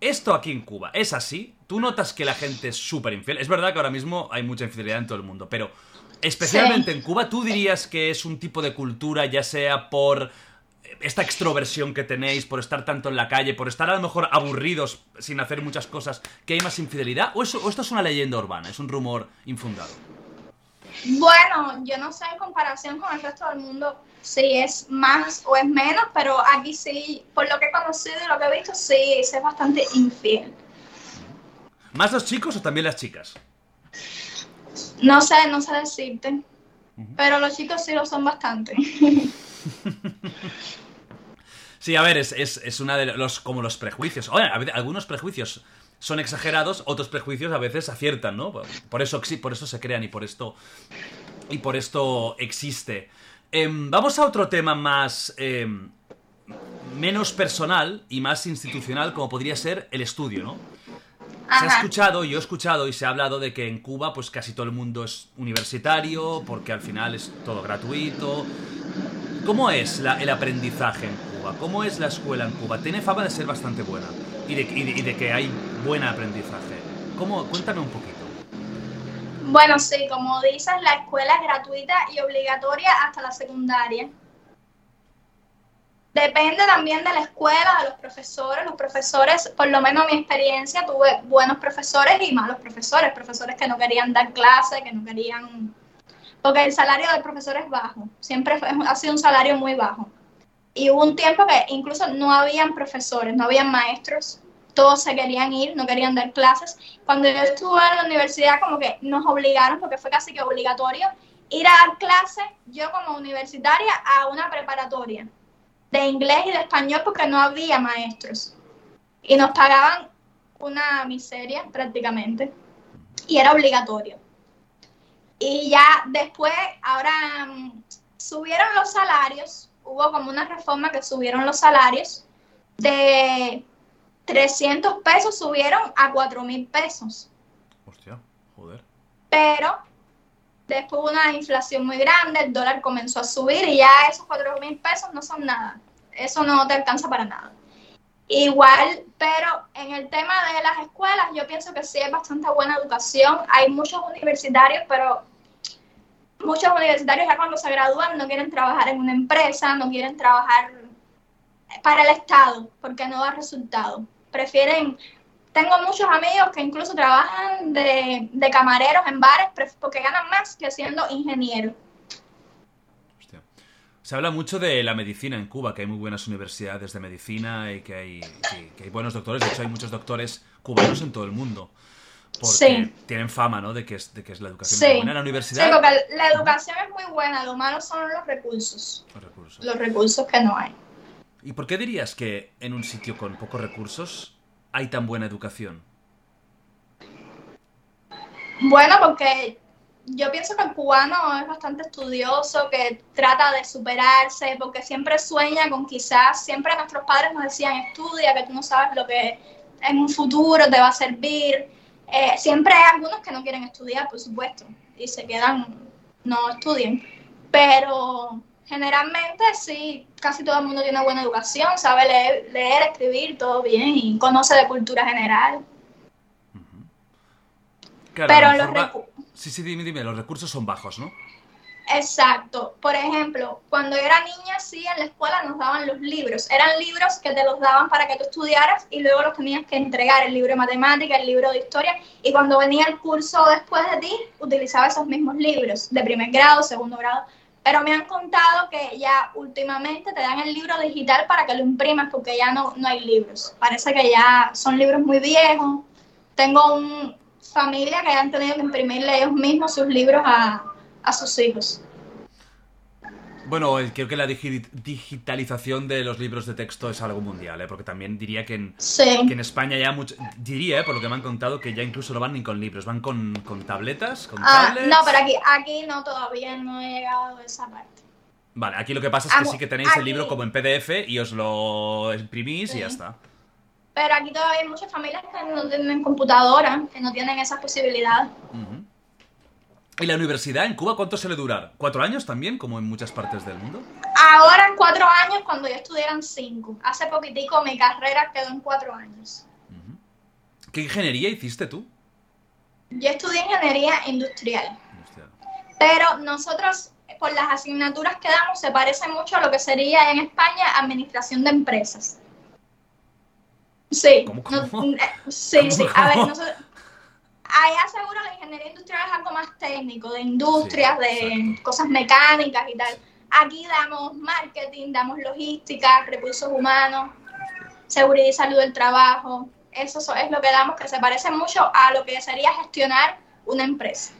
Esto aquí en Cuba, ¿es así? ¿Tú notas que la gente es súper infiel? Es verdad que ahora mismo hay mucha infidelidad en todo el mundo, pero especialmente en Cuba, ¿tú dirías que es un tipo de cultura, ya sea por esta extroversión que tenéis por estar tanto en la calle, por estar a lo mejor aburridos sin hacer muchas cosas, que hay más infidelidad? ¿O, eso, esto es una leyenda urbana, es un rumor infundado? Bueno, yo no sé en comparación con el resto del mundo si es más o es menos, pero aquí sí, por lo que he conocido y lo que he visto, sí, es bastante infiel. ¿Más los chicos o también las chicas? No sé, no sé decirte. Pero los chicos sí lo son bastante. [laughs] [laughs] Sí, a ver, es, es, una de los. como los prejuicios. Oye, algunos prejuicios son exagerados, otros prejuicios a veces aciertan, ¿no? Por eso, por eso se crean y por esto. Y por esto existe. Em, vamos a otro tema más. Em, menos personal y más institucional, como podría ser el estudio, ¿no? Se ha escuchado, yo he escuchado y se ha hablado de que en Cuba, pues casi todo el mundo es universitario, porque al final es todo gratuito. ¿Cómo es el aprendizaje en Cuba? ¿Cómo es la escuela en Cuba? Tiene fama de ser bastante buena y de, que hay buen aprendizaje. ¿Cómo? Cuéntame un poquito. Bueno, sí, como dices, la escuela es gratuita y obligatoria hasta la secundaria. Depende también de la escuela, de los profesores. Los profesores, por lo menos mi experiencia, tuve buenos profesores y malos profesores. Profesores que no querían dar clase, que no querían porque el salario del profesor es bajo, siempre ha sido un salario muy bajo. Y hubo un tiempo que incluso no habían profesores, no habían maestros, todos se querían ir, no querían dar clases. Cuando yo estuve en la universidad, como que nos obligaron, porque fue casi que obligatorio, ir a dar clases, yo como universitaria, a una preparatoria de inglés y de español, porque no había maestros. Y nos pagaban una miseria prácticamente, y era obligatorio. Y ya después, ahora mm, subieron los salarios, hubo como una reforma que subieron los salarios de 300 pesos subieron a 4 mil pesos. Hostia, joder. Pero después hubo una inflación muy grande, el dólar comenzó a subir y ya esos 4 mil pesos no son nada. Eso no te alcanza para nada. Igual, pero en el tema de las escuelas, yo pienso que sí hay bastante buena educación. Hay muchos universitarios, pero muchos universitarios ya cuando se gradúan no quieren trabajar en una empresa, no quieren trabajar para el Estado, porque no da resultado. Prefieren, tengo muchos amigos que incluso trabajan de, de camareros en bares porque ganan más que siendo ingenieros. Se habla mucho de la medicina en Cuba, que hay muy buenas universidades de medicina y que hay, hay buenos doctores. De hecho, hay muchos doctores cubanos en todo el mundo. Porque tienen fama, ¿no? De que es, de que es la educación muy buena en la universidad. Sí, porque la educación es muy buena, lo malo son los recursos. Los recursos. Los recursos que no hay. ¿Y por qué dirías que en un sitio con pocos recursos hay tan buena educación? Bueno, porque yo pienso que el cubano es bastante estudioso, que trata de superarse, porque siempre sueña con quizás, siempre nuestros padres nos decían, estudia, que tú no sabes lo que en un futuro te va a servir. Eh, siempre hay algunos que no quieren estudiar, por supuesto, y se quedan, no estudian, pero generalmente sí, casi todo el mundo tiene buena educación, sabe leer, leer escribir, todo bien, y conoce de cultura general. pero los Sí, sí, dime, dime, los recursos son bajos, ¿no? Exacto. Por ejemplo, cuando era niña, sí, en la escuela nos daban los libros. Eran libros que te los daban para que tú estudiaras y luego los tenías que entregar, el libro de matemática, el libro de historia. Y cuando venía el curso después de ti, utilizaba esos mismos libros, de primer grado, segundo grado. Pero me han contado que ya últimamente te dan el libro digital para que lo imprimas porque ya no, no hay libros. Parece que ya son libros muy viejos. Tengo un, familia que han tenido que imprimirle ellos mismos sus libros a, a sus hijos. Bueno, creo que la digitalización de los libros de texto es algo mundial, ¿eh? porque también diría que en, en España ya mucho, diría, ¿eh? por lo que me han contado, que ya incluso no van ni con libros, van con, con tabletas, con ah, No, pero aquí, aquí no, todavía no he llegado a esa parte. Vale, aquí lo que pasa es que sí que tenéis el libro como en PDF y os lo imprimís y ya está. Pero aquí todavía hay muchas familias que no tienen computadora, que no tienen esas posibilidades. ¿Y la universidad en Cuba cuánto suele durar? ¿Cuatro años también, como en muchas partes del mundo? Ahora en cuatro años, cuando yo estudié cinco. Hace poquitico mi carrera quedó en cuatro años. ¿Qué ingeniería hiciste tú? Yo estudié ingeniería industrial. industrial. Pero nosotros, por las asignaturas que damos, se parece mucho a lo que sería en España administración de empresas. Sí. sí, sí. A ver, nosotros, allá seguro la ingeniería industrial es algo más técnico, de industrias, de cosas mecánicas y tal. Aquí damos marketing, damos logística, recursos humanos, seguridad y salud del trabajo. Eso es lo que damos, que se parece mucho a lo que sería gestionar una empresa.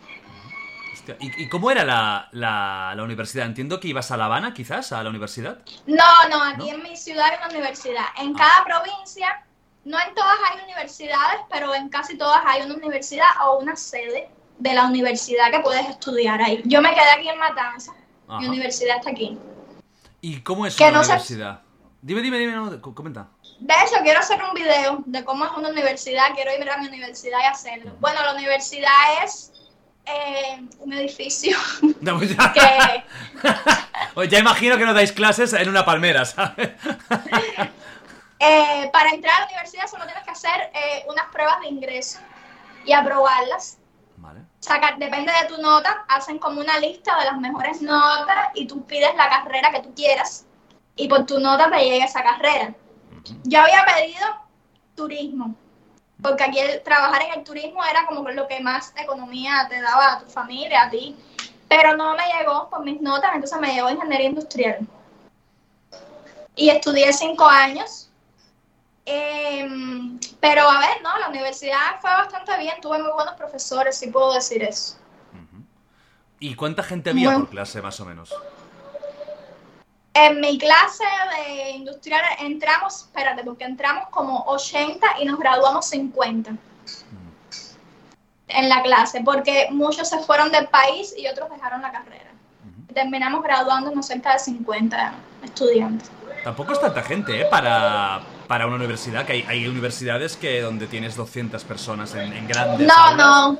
¿Y, cómo era la, la, universidad? Entiendo que ibas a La Habana, quizás, a la universidad. No, no, aquí en mi ciudad hay una universidad. En ah. cada provincia no en todas hay universidades, pero en casi todas hay una universidad o una sede de la universidad que puedes estudiar ahí. Yo me quedé aquí en Matanza, mi universidad está aquí. ¿Y cómo es una universidad? Dime, dime, dime, comenta. De hecho, quiero hacer un video de cómo es una universidad, quiero ir a mi universidad y hacerlo. Bueno, la universidad es eh, un edificio [laughs] no, pues ya. [laughs] ya imagino que no dais clases en una palmera, ¿sabes? [laughs] Eh, para entrar a la universidad solo tienes que hacer eh, unas pruebas de ingreso y aprobarlas. Vale. Sacar, depende de tu nota, hacen como una lista de las mejores notas y tú pides la carrera que tú quieras y por tu nota te llega esa carrera. Yo había pedido turismo, porque aquí el, trabajar en el turismo era como lo que más economía te daba a tu familia, a ti, pero no me llegó por mis notas, entonces me llegó ingeniería industrial. Y estudié cinco años Em, pero a ver, ¿no? La universidad fue bastante bien, tuve muy buenos profesores, si puedo decir eso. ¿Y cuánta gente había por clase, más o menos? En mi clase de industrial entramos, espérate, porque entramos como 80 y nos graduamos 50 en la clase, porque muchos se fueron del país y otros dejaron la carrera. Terminamos graduándonos cerca de 50 estudiantes. Tampoco es tanta gente, ¿eh? Para, para una universidad, que hay, hay universidades que donde tienes 200 personas en, en grandes No, no.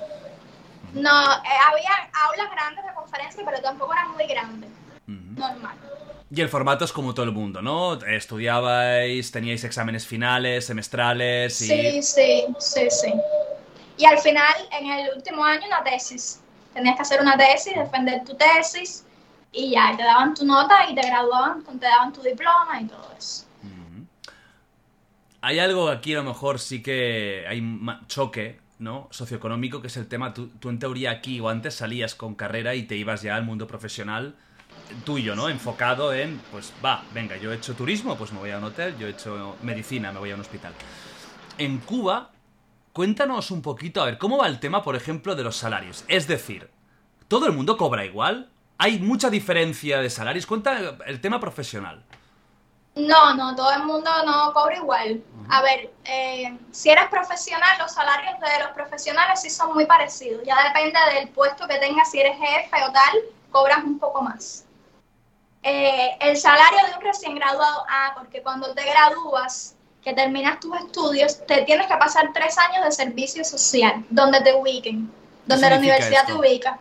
No, eh, había aulas grandes de conferencia, pero tampoco eran muy grandes. Normal. Y el formato es como todo el mundo, ¿no? Estudiabais, teníais exámenes finales, semestrales y... Sí, sí, sí, sí. Y al final, en el último año, una tesis. Tenías que hacer una tesis, defender tu tesis y ya, te daban tu nota y te graduaban, te daban tu diploma y todo eso. Hay algo aquí, a lo mejor sí que hay choque, ¿no? Socioeconómico, que es el tema, tú, en teoría aquí o antes salías con carrera y te ibas ya al mundo profesional tuyo, ¿no? Enfocado en, pues va, venga, yo he hecho turismo, pues me voy a un hotel, yo he hecho medicina, me voy a un hospital. En Cuba, cuéntanos un poquito, a ver, ¿cómo va el tema, por ejemplo, de los salarios? Es decir, ¿todo el mundo cobra igual? ¿Hay mucha diferencia de salarios? Cuenta el tema profesional. No, no, todo el mundo no cobra igual. A ver, eh, si eres profesional, los salarios de los profesionales sí son muy parecidos. Ya depende del puesto que tengas, si eres jefe o tal, cobras un poco más. Eh, el salario de un recién graduado, ah, porque cuando te gradúas, que terminas tus estudios, te tienes que pasar tres años de servicio social, donde te ubiquen, donde la universidad te ubica.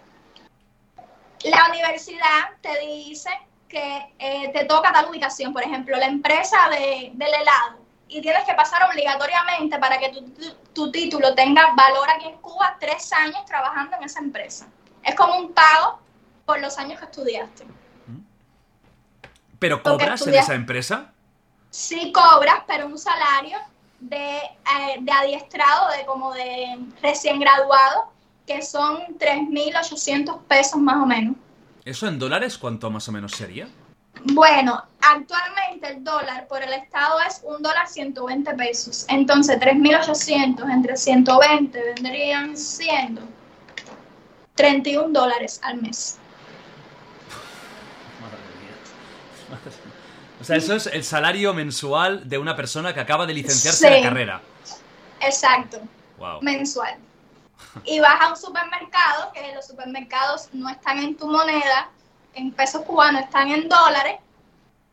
La universidad te dice que eh, te toca tal ubicación, por ejemplo, la empresa de, del helado, y tienes que pasar obligatoriamente para que tu, tu, título tenga valor aquí en Cuba tres años trabajando en esa empresa. Es como un pago por los años que estudiaste. ¿Pero cobras en esa empresa? Sí cobras, pero un salario de, eh, de adiestrado, de como de recién graduado, que son 3.800 pesos más o menos. ¿Eso en dólares cuánto más o menos sería? Bueno, actualmente el dólar por el Estado es un dólar 120 pesos. Entonces, 3.800 entre 120 vendrían siendo 31 dólares al mes. O sea, eso es el salario mensual de una persona que acaba de licenciarse en la carrera. Exacto. Mensual. Y vas a un supermercado, que los supermercados no están en tu moneda, en pesos cubanos, están en dólares,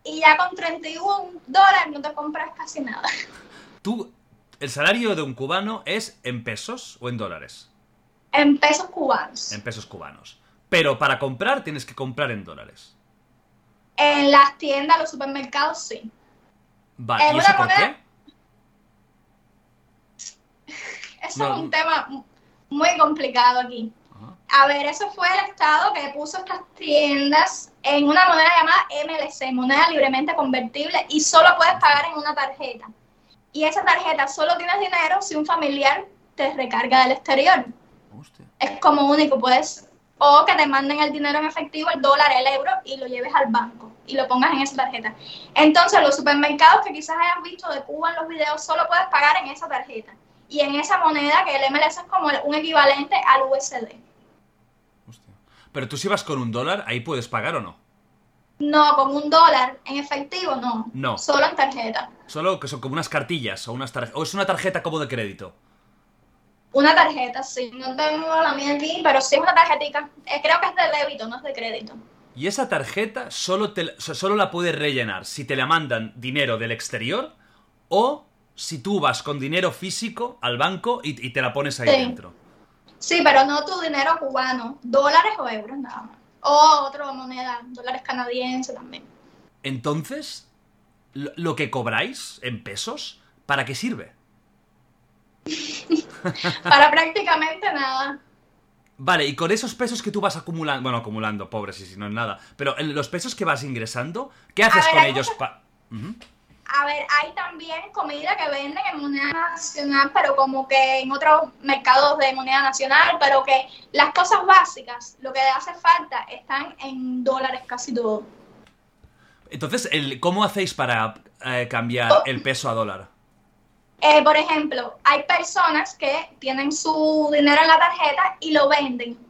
y ya con 31 dólares no te compras casi nada. ¿Tú, el salario de un cubano es en pesos o en dólares? En pesos cubanos. En pesos cubanos. Pero para comprar tienes que comprar en dólares. En las tiendas, los supermercados, sí. Vale, ¿y eso por qué? [laughs] Eso es un tema muy complicado aquí. A ver, eso fue el Estado que puso estas tiendas en una moneda llamada MLC, moneda libremente convertible, y solo puedes pagar en una tarjeta. Y esa tarjeta solo tienes dinero si un familiar te recarga del exterior. Es como único, puedes, o que te manden el dinero en efectivo, el dólar, el euro, y lo lleves al banco y lo pongas en esa tarjeta. Entonces, los supermercados que quizás hayas visto de Cuba en los videos, solo puedes pagar en esa tarjeta. Y en esa moneda, que el MLS es como un equivalente al USD. Pero tú si vas con un dólar, ahí puedes pagar o no. No, con un dólar en efectivo no. No. Solo en tarjeta. Solo que son como unas cartillas o unas o es una tarjeta como de crédito. Una tarjeta, sí. No tengo la mía aquí, pero sí es una tarjetita. Eh, creo que es de débito, no es de crédito. Y esa tarjeta solo, te, solo la puedes rellenar si te la mandan dinero del exterior o si tú vas con dinero físico al banco y, te la pones ahí dentro. Sí, pero no tu dinero cubano, dólares o euros nada más. O otra moneda, dólares canadienses también. Entonces, lo que cobráis en pesos, ¿para qué sirve? [laughs] Para prácticamente nada. Vale, y con esos pesos que tú vas acumulando, bueno, acumulando, pobres, si no es nada, pero los pesos que vas ingresando, ¿qué haces con ellos? A ver, hay también comida que venden en moneda nacional, pero como que en otros mercados de moneda nacional, pero que las cosas básicas, lo que hace falta, están en dólares casi todo. Entonces, ¿cómo hacéis para eh, cambiar el peso a dólar? Eh, por ejemplo, hay personas que tienen su dinero en la tarjeta y lo venden.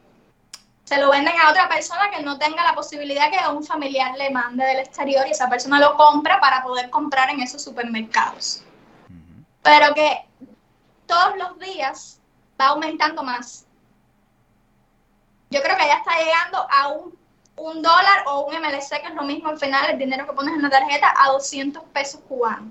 Se lo venden a otra persona que no tenga la posibilidad que un familiar le mande del exterior y esa persona lo compra para poder comprar en esos supermercados. Pero que todos los días va aumentando más. Yo creo que ya está llegando a un, un dólar o un MLC, que es lo mismo al final, el dinero que pones en la tarjeta, a 200 pesos cubanos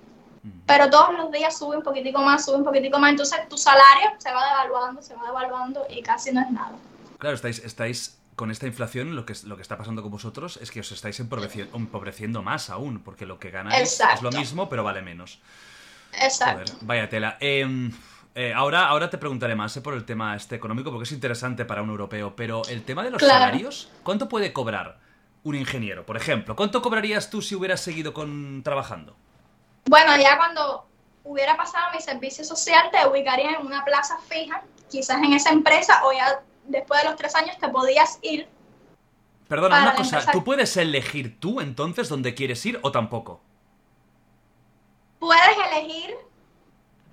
pero todos los días sube un poquitico más, sube un poquitico más, entonces tu salario se va devaluando, se va devaluando y casi no es nada. Claro, estáis, estáis con esta inflación, lo que, lo que está pasando con vosotros es que os estáis empobreciendo, más aún, porque lo que ganáis es lo mismo, pero vale menos. Exacto. vaya tela. Em, eh, ahora, ahora te preguntaré más eh, por el tema este económico, porque es interesante para un europeo, pero el tema de los salarios, ¿cuánto puede cobrar un ingeniero? Por ejemplo, ¿cuánto cobrarías tú si hubieras seguido con, trabajando? Bueno, ya cuando hubiera pasado mi servicio social, te ubicaría en una plaza fija, quizás en esa empresa, o ya después de los tres años te podías ir. Perdona, una cosa, ¿tú puedes elegir tú entonces dónde quieres ir o tampoco? Puedes elegir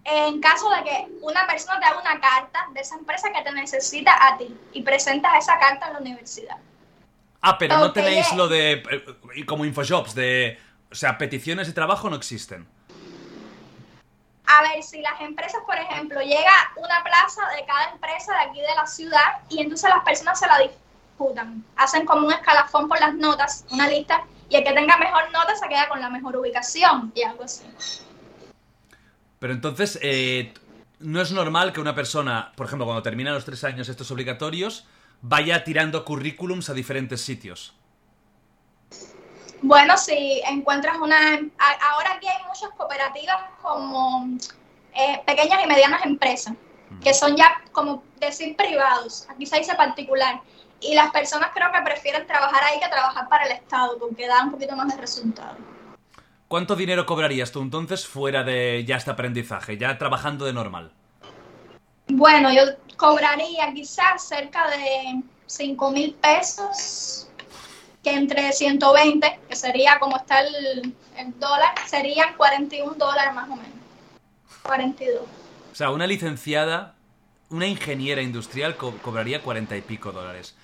en caso de que una persona te haga una carta de esa empresa que te necesita a ti y presentas esa carta en la universidad. Ah, pero no tenéis lo de. Eh, como Infojobs, de O sea, peticiones de trabajo no existen. A ver, si las empresas, por ejemplo, llega una plaza de cada empresa de aquí de la ciudad y entonces las personas se la disputan. Hacen como un escalafón por las notas, una lista, y el que tenga mejor nota se queda con la mejor ubicación y algo así. Pero entonces, eh, no es normal que una persona, por ejemplo, cuando termina los tres años estos obligatorios, vaya tirando currículums a diferentes sitios. Bueno, si encuentras una... Ahora aquí hay muchas cooperativas como eh, pequeñas y medianas empresas, que son ya como decir privados, aquí se dice particular, y las personas creo que prefieren trabajar ahí que trabajar para el Estado, porque da un poquito más de resultado. ¿Cuánto dinero cobrarías tú entonces fuera de ya este aprendizaje, ya trabajando de normal? Bueno, yo cobraría quizás cerca de 5 mil pesos, que entre 120, que sería como está el, el dólar, serían 41 dólares más o menos. 42. O sea, una licenciada, una ingeniera industrial co- cobraría cuarenta y pico dólares.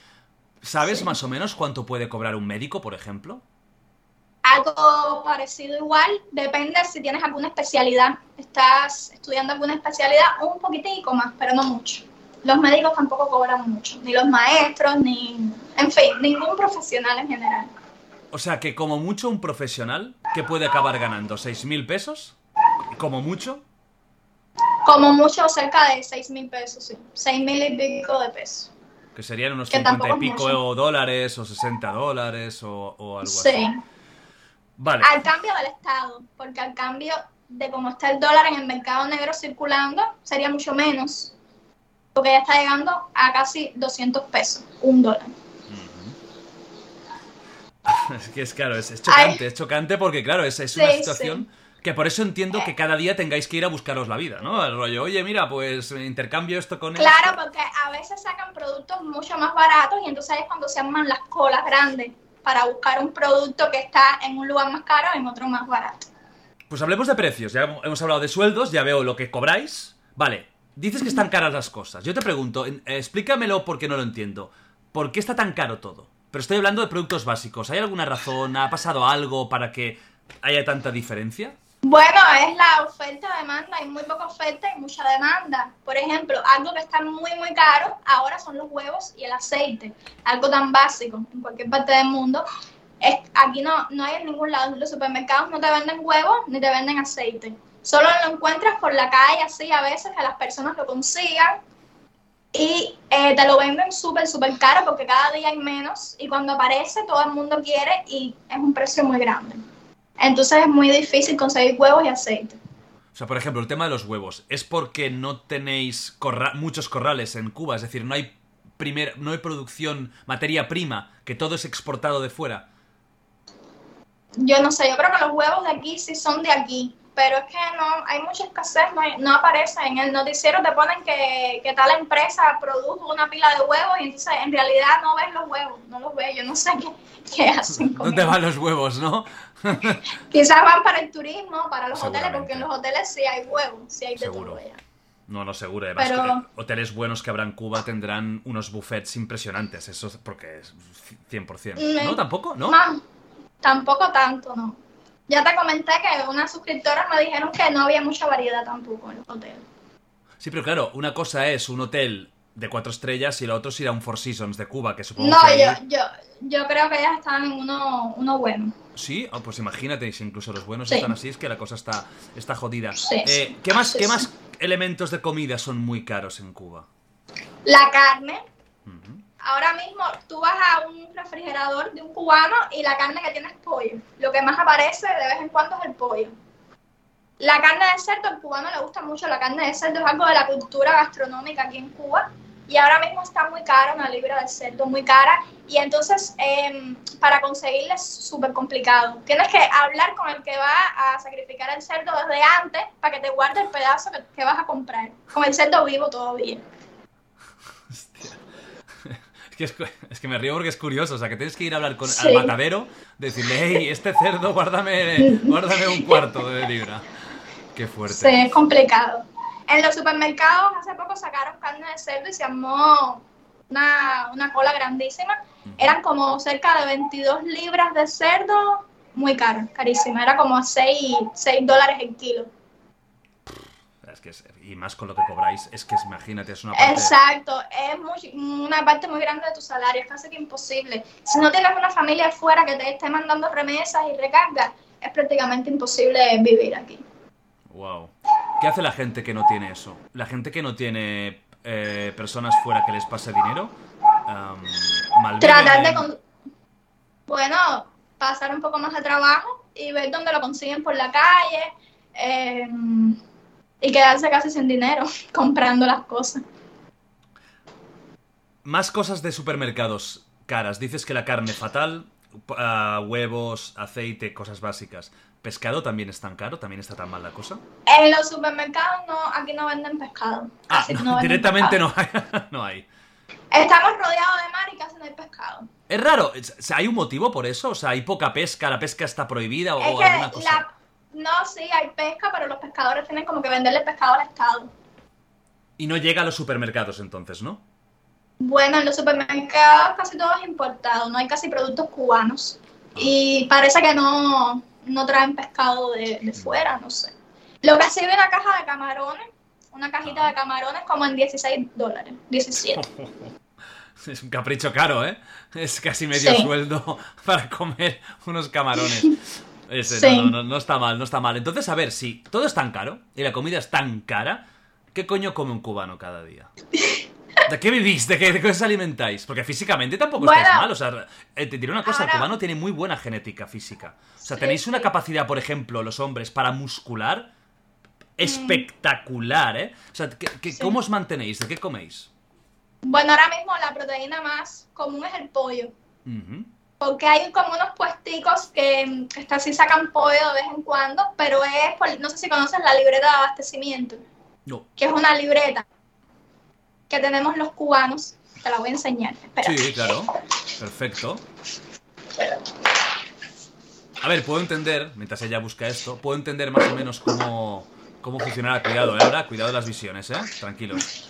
¿Sabes Sí. más o menos cuánto puede cobrar un médico, por ejemplo? Algo parecido igual, depende si tienes alguna especialidad. Estás estudiando alguna especialidad, un poquitico más, pero no mucho. Los médicos tampoco cobran mucho, ni los maestros, ni, en fin, ningún profesional en general. O sea, que como mucho un profesional que puede acabar ganando seis mil pesos, como mucho, Como mucho, cerca de 6 mil pesos, sí. 6 mil y pico de pesos. que serían unos 50 y pico mucho. dólares o 60 dólares o, o algo Sí. así. Vale. Al cambio del Estado, porque al cambio de cómo está el dólar en el mercado negro circulando, sería mucho menos. Porque ya está llegando a casi 200 pesos, un dólar. [laughs] Es que es claro, es, es chocante, Ay. es chocante porque claro, es, es una Sí, situación que por eso entiendo que cada día tengáis que ir a buscaros la vida, ¿no? El rollo, oye, mira, pues intercambio esto con esto. Claro, porque a veces sacan productos mucho más baratos y entonces es cuando se arman las colas grandes para buscar un producto que está en un lugar más caro en otro más barato. Pues hablemos de precios, ya hemos hablado de sueldos, ya veo lo que cobráis. Vale, dices que están caras las cosas. Yo te pregunto, eh, explícamelo porque no lo entiendo. ¿Por qué está tan caro todo? Pero estoy hablando de productos básicos. ¿Hay alguna razón? ¿Ha pasado algo para que haya tanta diferencia? Bueno, es la oferta-demanda, hay muy poca oferta y mucha demanda. Por ejemplo, algo que está muy, muy caro ahora son los huevos y el aceite. Algo tan básico en cualquier parte del mundo. Es, aquí no, no hay en ningún lado. Los supermercados no te venden huevos ni te venden aceite. Solo lo encuentras por la calle, así a veces que las personas lo consigan y eh, te lo venden súper, súper caro porque cada día hay menos y cuando aparece todo el mundo quiere y es un precio muy grande. Entonces es muy difícil conseguir huevos y aceite. O sea, por ejemplo, el tema de los huevos. ¿Es porque no tenéis corra- muchos corrales en Cuba? Es decir, no hay, primer, no hay producción, materia prima, que todo es exportado de fuera. Yo no sé, yo creo que los huevos de aquí sí son de aquí, pero es que no, hay mucha escasez, no, hay- no aparece. En el noticiero te ponen que, que tal empresa produjo una pila de huevos y entonces en realidad no ves los huevos, no los ves, yo no sé qué, qué hacen con ¿Dónde van los huevos, no? [laughs] Quizás van para el turismo, para los hoteles, porque en los hoteles sí hay huevos, sí hay de Seguro. todo allá. No, no, seguro. Además, Pero- que hoteles buenos que habrá en Cuba tendrán unos buffets impresionantes. Eso es porque es 100%. Mm, ¿No? ¿Tampoco? ¿No? Más, tampoco tanto, no. Ya te comenté que unas suscriptoras me dijeron que no había mucha variedad tampoco en los hoteles. Sí, pero claro, una cosa es un hotel de cuatro estrellas y la otra es ir a un Four Seasons de Cuba, que supongo No, que ahí- yo, yo, yo creo que ellas estaban en uno, uno bueno. Sí, Ah, pues imagínate, si incluso los buenos Sí. están así, es que la cosa está, está jodida. Sí. Eh, ¿Qué, más, Sí, ¿Qué más elementos de comida son muy caros en Cuba? La carne, Ujú. Ahora mismo tú vas a un refrigerador de un cubano y la carne que tiene es pollo. Lo que más aparece de vez en cuando es el pollo. La carne de cerdo, al cubano le gusta mucho la carne de cerdo, es algo de la cultura gastronómica aquí en Cuba. Y ahora mismo está muy cara una libra de cerdo, muy cara. Y entonces, em, para conseguirla es súper complicado. Tienes que hablar con el que va a sacrificar el cerdo desde antes para que te guarde el pedazo que, que vas a comprar. Con el cerdo vivo todavía. Es [laughs] que, es, es que me río porque es curioso, o sea, que tienes que ir a hablar con Sí. al matadero, decirle, hey, este cerdo, guárdame, guárdame un cuarto de libra. Qué fuerte. Sí, es complicado. En los supermercados hace poco sacaron carne de cerdo y se armó una, una cola grandísima. Eran como cerca de 22 libras de cerdo muy caro, carísimo. Era como 6, 6 dólares el kilo. Es que es- y más con lo que cobráis, es que imagínate, es una parte... Exacto, es muy- una parte muy grande de tu salario, es casi que imposible. Si no tienes una familia afuera que te esté mandando remesas y recargas, es prácticamente imposible vivir aquí. Wow. ¿Qué hace la gente que no tiene eso? La gente que no tiene eh, personas fuera que les pase dinero. malviven Tratar de, con- bueno, pasar un poco más de trabajo y ver dónde lo consiguen por la calle eh, y quedarse casi sin dinero [laughs] comprando las cosas. Más cosas de supermercados caras. Dices que la carne fatal, ah, huevos, aceite, cosas básicas. ¿Pescado también es tan caro? ¿También está tan mal la cosa? En los supermercados no, aquí no venden pescado. Ah, Casi no, no [laughs] venden directamente pescado. no hay. [laughs] no hay. Estamos rodeados de mar y casi no hay pescado. Es raro, ¿hay un motivo por eso? O sea, ¿hay poca pesca? ¿La pesca está prohibida o, Es alguna que cosa? la, no, sí, hay pesca, pero los pescadores tienen como que venderle pescado al Estado. Y no llega a los supermercados entonces, ¿no? Bueno, en los supermercados casi todo es importado, no hay casi productos cubanos. Y parece que no, no traen pescado de, de fuera, no sé. Lo que sirve una caja de camarones, una cajita de camarones como en 16 dólares, 17. [laughs] Es un capricho caro, ¿eh? Es casi medio Sí. sueldo [laughs] para comer unos camarones. [laughs] Ese, Sí. no, no, no está mal, no está mal. Entonces, a ver, si todo es tan caro y la comida es tan cara, ¿qué coño come un cubano cada día? [laughs] ¿De qué vivís? ¿De qué, de qué os alimentáis? Porque físicamente tampoco estáis Bueno. mal. O sea, eh, te diré una cosa, el cubano tiene muy buena genética física. O sea, Sí, tenéis una sí. capacidad, por ejemplo, los hombres, para muscular espectacular, ¿eh? O sea, ¿qué-. ¿cómo os mantenéis? ¿De qué coméis? Bueno, ahora mismo la proteína más común es el pollo. Porque hay como unos puesticos que mm, hasta sí sacan pollo de vez en cuando, pero es, por- no sé si conoces la libreta de abastecimiento, No. que es una libreta que tenemos los cubanos. Te la voy a enseñar. Espera. Sí, claro. Perfecto. A ver, puedo entender, mientras ella busca esto, puedo entender más o menos cómo, cómo funcionará. Cuidado, ¿eh? Ahora, cuidado de las visiones, ¿eh? Tranquilos.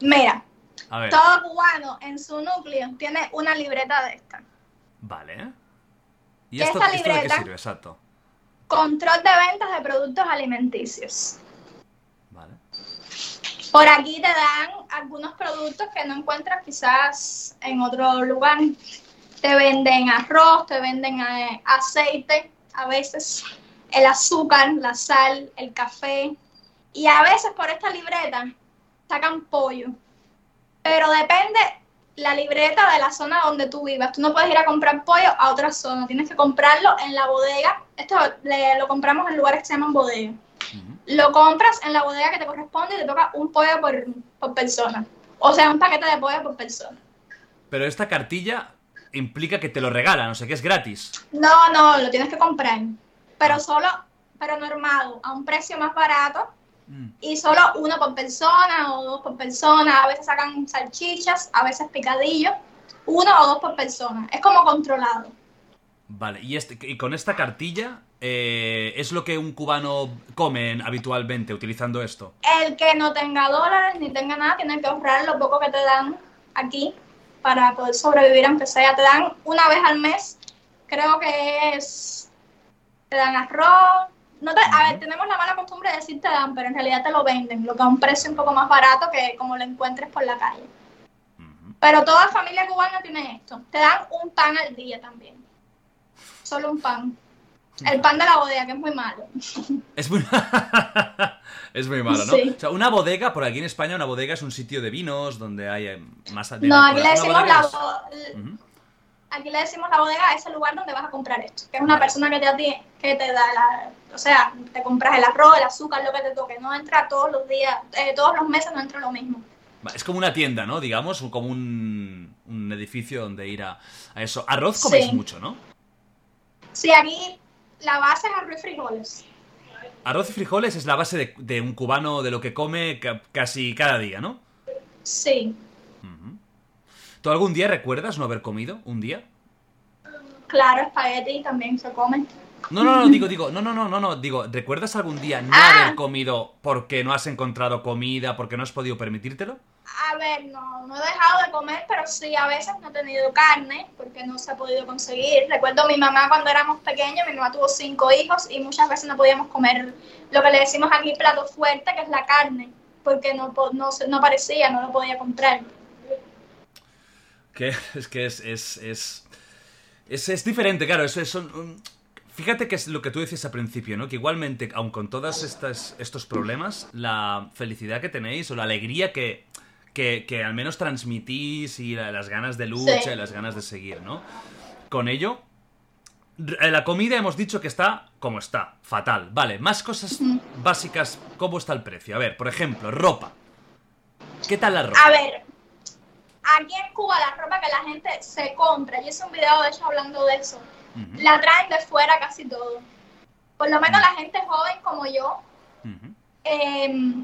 Mira, A ver, todo cubano en su núcleo tiene una libreta de esta. vale. ¿Y ¿Qué esto, esta esto de qué libreta? sirve? Exacto. Control de ventas de productos alimenticios. Vale. Por aquí te dan algunos productos que no encuentras quizás en otro lugar. Te venden arroz, te venden eh, aceite, a veces el azúcar, la sal, el café. Y a veces por esta libreta sacan pollo. Pero depende la libreta de la zona donde tú vivas. Tú no puedes ir a comprar pollo a otra zona. Tienes que comprarlo en la bodega. Esto le- lo compramos en lugares que se llaman bodega lo compras en la bodega que te corresponde y te toca un pollo por, por persona. O sea, un paquete de pollo por persona. Pero esta cartilla implica que te lo regalan, o sea que es gratis. No, no, lo tienes que comprar. Ah. Pero solo, pero normado, a un precio más barato Mm. y solo uno por persona o dos por persona. A veces sacan salchichas, a veces picadillos. Uno o dos por persona. Es como controlado. Vale, y, este, y con esta cartilla eh, es lo que un cubano come en- habitualmente utilizando esto. El que no tenga dólares ni tenga nada, tiene que ahorrar lo poco que te dan aquí para poder sobrevivir, aunque sea. Te dan una vez al mes, creo que es. Te dan arroz. No te- a ver, tenemos la mala costumbre de decir te dan, pero en realidad te lo venden, lo que a un precio un poco más barato que como lo encuentres por la calle. Pero toda familia cubana tiene esto. Te dan un pan al día también. Solo un pan. El pan de la bodega, que es muy malo. [laughs] Es muy... [laughs] es muy malo, ¿no? Sí. O sea, una bodega, por aquí en España, una bodega es un sitio de vinos donde hay eh, más de No, aquí le decimos la, es- bo- Ujú. aquí le decimos la bodega a ese lugar donde vas a comprar esto, que es una persona que te, que te da la, o sea, te compras el arroz, el azúcar, lo que te toque, no entra todos los días, eh, todos los meses no entra lo mismo. Es como una tienda, ¿no? Digamos, o como un, un edificio donde ir a, a eso. Arroz coméis Sí. mucho, ¿no? Sí, aquí la base es arroz y frijoles. Arroz y frijoles es la base de, de un cubano de lo que come ca- casi cada día, ¿no? Sí. ¿Tú algún día recuerdas no haber comido? ¿Un día? claro, espagueti también se come. No, no, no, digo, digo, no, no, no, no, no, digo, ¿recuerdas algún día no Ah. haber comido porque no has encontrado comida, porque no has podido permitírtelo? A ver, no, no he dejado de comer, pero sí, a veces no he tenido carne porque no se ha podido conseguir. Recuerdo mi mamá cuando éramos pequeños, mi mamá tuvo cinco hijos y muchas veces no podíamos comer lo que le decimos aquí plato fuerte, que es la carne, porque no, no, no parecía, no lo podía comprar. Que es que es. Es, es, es, es diferente, claro. Eso es. um, fíjate que es lo que tú decías al principio, ¿no? Que igualmente, aun con todos estos problemas, la felicidad que tenéis o la alegría que, que, que al menos transmitís y la- las ganas de lucha Sí. y las ganas de seguir, ¿no? Con ello. La comida hemos dicho que está como está, fatal. Vale, más cosas básicas. ¿Cómo está el precio? A ver, por ejemplo, ropa. ¿Qué tal la ropa? A ver, aquí en Cuba la ropa que la gente se compra, yo hice un video de hecho hablando de eso, La traen de fuera casi todo. Por lo menos la gente joven como yo, eh,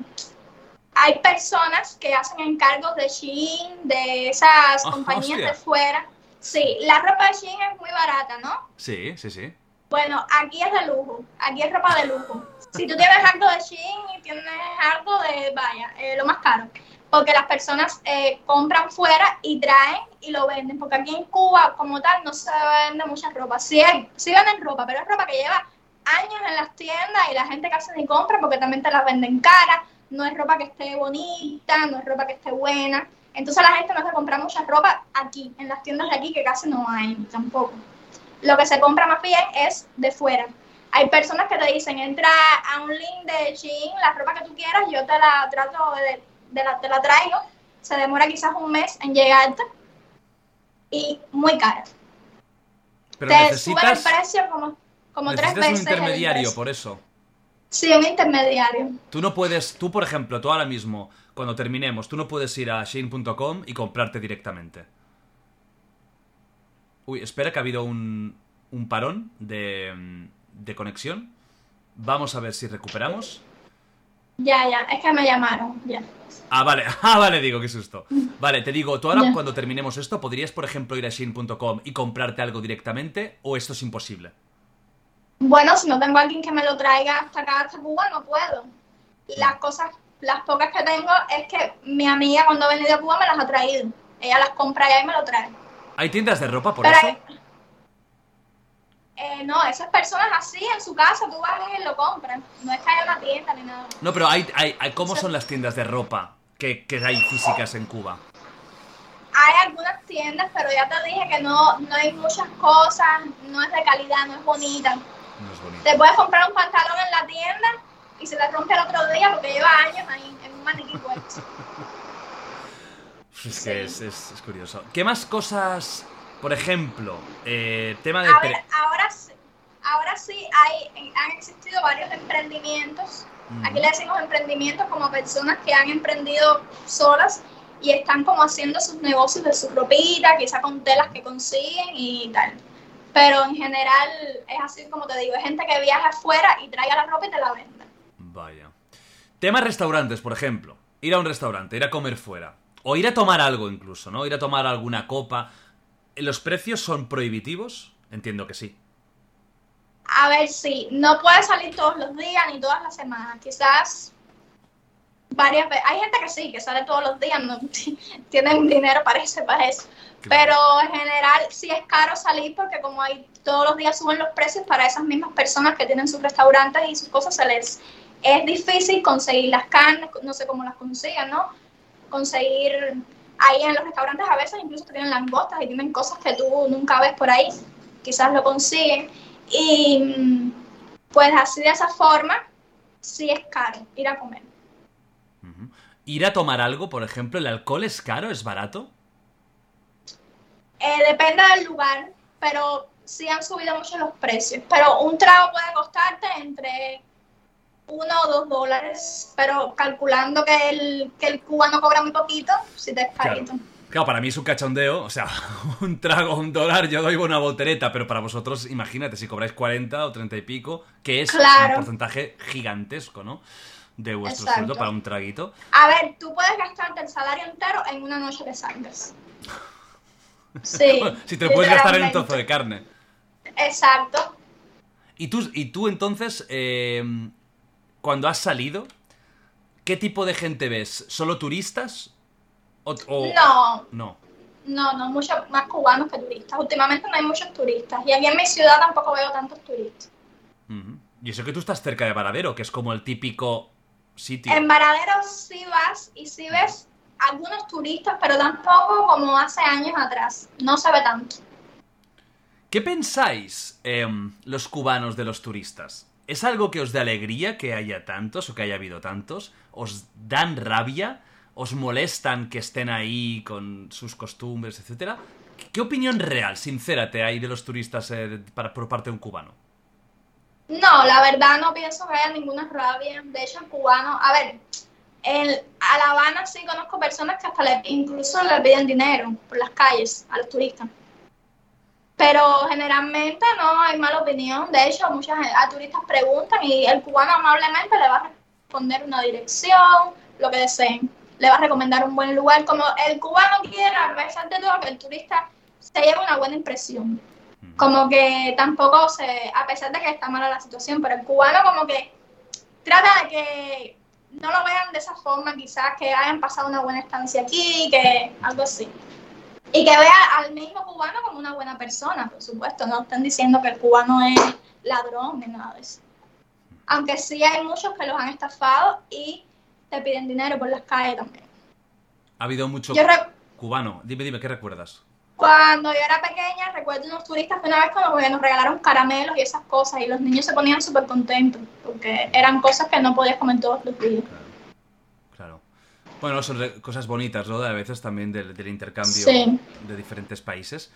hay personas que hacen encargos de Shein, de esas Ah, compañías hostia. de fuera. Sí, la ropa de Shein es muy barata, ¿no? Sí, sí, sí. Bueno, aquí es de lujo, aquí es ropa de lujo. Si tú tienes algo de Shein y tienes algo de, vaya, eh, lo más caro, porque las personas eh, compran fuera y traen y lo venden, porque aquí en Cuba como tal no se vende mucha ropa. Sí, hay- sí venden ropa, pero es ropa que lleva años en las tiendas y la gente casi ni compra porque también te la venden cara, no es ropa que esté bonita, no es ropa que esté buena. Entonces la gente no se compra mucha ropa aquí, en las tiendas de aquí que casi no hay tampoco lo que se compra más bien es de fuera. Hay personas que te dicen, entra a un link de Shein, la ropa que tú quieras, yo te la trato de, de la, te la traigo, se demora quizás un mes en llegarte y muy cara. Pero te suben necesitas, el precio como, como tres veces. un intermediario, por eso. Sí, un intermediario. Tú no puedes, tú por ejemplo, tú ahora mismo, cuando terminemos, tú no puedes ir a Shein.com y comprarte directamente. Uy, espera que ha habido un, un parón de, de conexión. Vamos a ver si recuperamos. Ya, ya, es que me llamaron, ya. Ah, vale, [laughs] ah, vale, digo, qué susto. Vale, te digo, tú ahora Ya. cuando terminemos esto, ¿podrías, por ejemplo, ir a Shein.com y comprarte algo directamente o esto es imposible? Bueno, si no tengo a alguien que me lo traiga hasta acá, hasta Cuba, no puedo. Las cosas, las pocas que tengo es que mi amiga cuando ha venido a Cuba me las ha traído. Ella las compra allá y me lo trae. ¿Hay tiendas de ropa por Pero eso? hay- eh, no, esas personas así en su casa, tú vas y lo compran. No es que haya una tienda ni nada. No, pero hay, hay, hay- ¿cómo son las tiendas de ropa que, que hay físicas en Cuba? Hay algunas tiendas, pero ya te dije que no, no hay muchas cosas, no es de calidad, no es bonita. No es bonito. Te puedes comprar un pantalón en la tienda y se te rompe el otro día porque lleva años ahí en un maniquí puesto. [laughs] Es que es, es- es curioso. ¿Qué más cosas, por ejemplo, eh, tema de... A ver, ahora sí, ahora sí hay, han existido varios emprendimientos. Aquí le decimos emprendimientos como personas que han emprendido solas y están como haciendo sus negocios de su ropita, quizá con telas que consiguen y tal. Pero en general es así como te digo, es gente que viaja afuera y trae la ropa y te la vende. Vaya. Tema restaurantes, por ejemplo. Ir a un restaurante, ir a comer fuera. O ir a tomar algo incluso, ¿no? Ir a tomar alguna copa. ¿Los precios son prohibitivos? Entiendo que sí. A ver si no puedes salir todos los días ni todas las semanas, quizás varias veces. Hay gente que sí, que sale todos los días, no [laughs] tienen dinero para ese para eso. Pero en general sí es caro salir porque como hay todos los días suben los precios para esas mismas personas que tienen sus restaurantes y sus cosas se les es difícil conseguir las carnes, no sé cómo las consiguen, ¿no? Conseguir ahí en los restaurantes a veces incluso tienen langostas y tienen cosas que tú nunca ves por ahí, quizás lo consiguen y mm, pues así de esa forma sí es caro ir a comer. Ir a tomar algo, por ejemplo, ¿el alcohol es caro? ¿Es barato? Eh, depende del lugar, pero sí han subido mucho los precios. Pero un trago puede costarte entre uno o dos dólares, pero calculando que el, que el cubano cobra muy poquito, sí te es Claro. carito. Claro, para mí es un cachondeo, o sea, [laughs] un trago, un dólar, yo doy una voltereta, pero para vosotros, imagínate, si cobráis 40 o 30 y pico, que es Claro. un porcentaje gigantesco, ¿no? De vuestro Exacto. sueldo para un traguito. A ver, tú puedes gastarte el salario entero en una noche que salgas. [laughs] Sí. si te lo puedes gastar en un trozo de carne. Exacto. Y tú, y tú entonces, eh, cuando has salido, ¿qué tipo de gente ves? ¿Solo turistas? O, o- No, No. no, no, muchos más cubanos que turistas. Últimamente no hay muchos turistas. Y aquí en mi ciudad tampoco veo tantos turistas. Y eso que tú estás cerca de Varadero, que es como el típico sitio. En Varadero sí vas y sí ves algunos turistas, pero tampoco como hace años atrás. No se ve tanto. ¿Qué pensáis em, los cubanos de los turistas? ¿Es algo que os da alegría que haya tantos o que haya habido tantos? ¿Os dan rabia? ¿Os molestan que estén ahí con sus costumbres, etcétera? ¿Qué opinión real, sincera, te hay de los turistas eh, para, por parte de un cubano? No, la verdad no pienso que haya ninguna rabia. De hecho, el cubano, a ver, en, a La Habana sí conozco personas que hasta incluso le piden dinero por las calles a los turistas. Pero generalmente no hay mala opinión. De hecho, muchas a turistas preguntan y el cubano amablemente le va a responder una dirección, lo que deseen. Le va a recomendar un buen lugar. Como el cubano quiere, a pesar de todo, que el turista se lleve una buena impresión como que tampoco se, a pesar de que está mala la situación, pero el cubano como que trata de que no lo vean de esa forma, quizás que hayan pasado una buena estancia aquí, que algo así. Y que vea al mismo cubano como una buena persona, por supuesto, no están diciendo que el cubano es ladrón ni nada de eso. Aunque sí hay muchos que los han estafado y te piden dinero por las calles también. Ha habido mucho Yo cubano. Dime, dime, ¿qué recuerdas? Cuando yo era pequeña, recuerdo unos turistas que una vez como que nos regalaron caramelos y esas cosas y los niños se ponían súper contentos porque eran cosas que no podías comer todos los días. Claro. Bueno, son cosas bonitas, ¿no? A veces también del, del intercambio Sí. de diferentes países.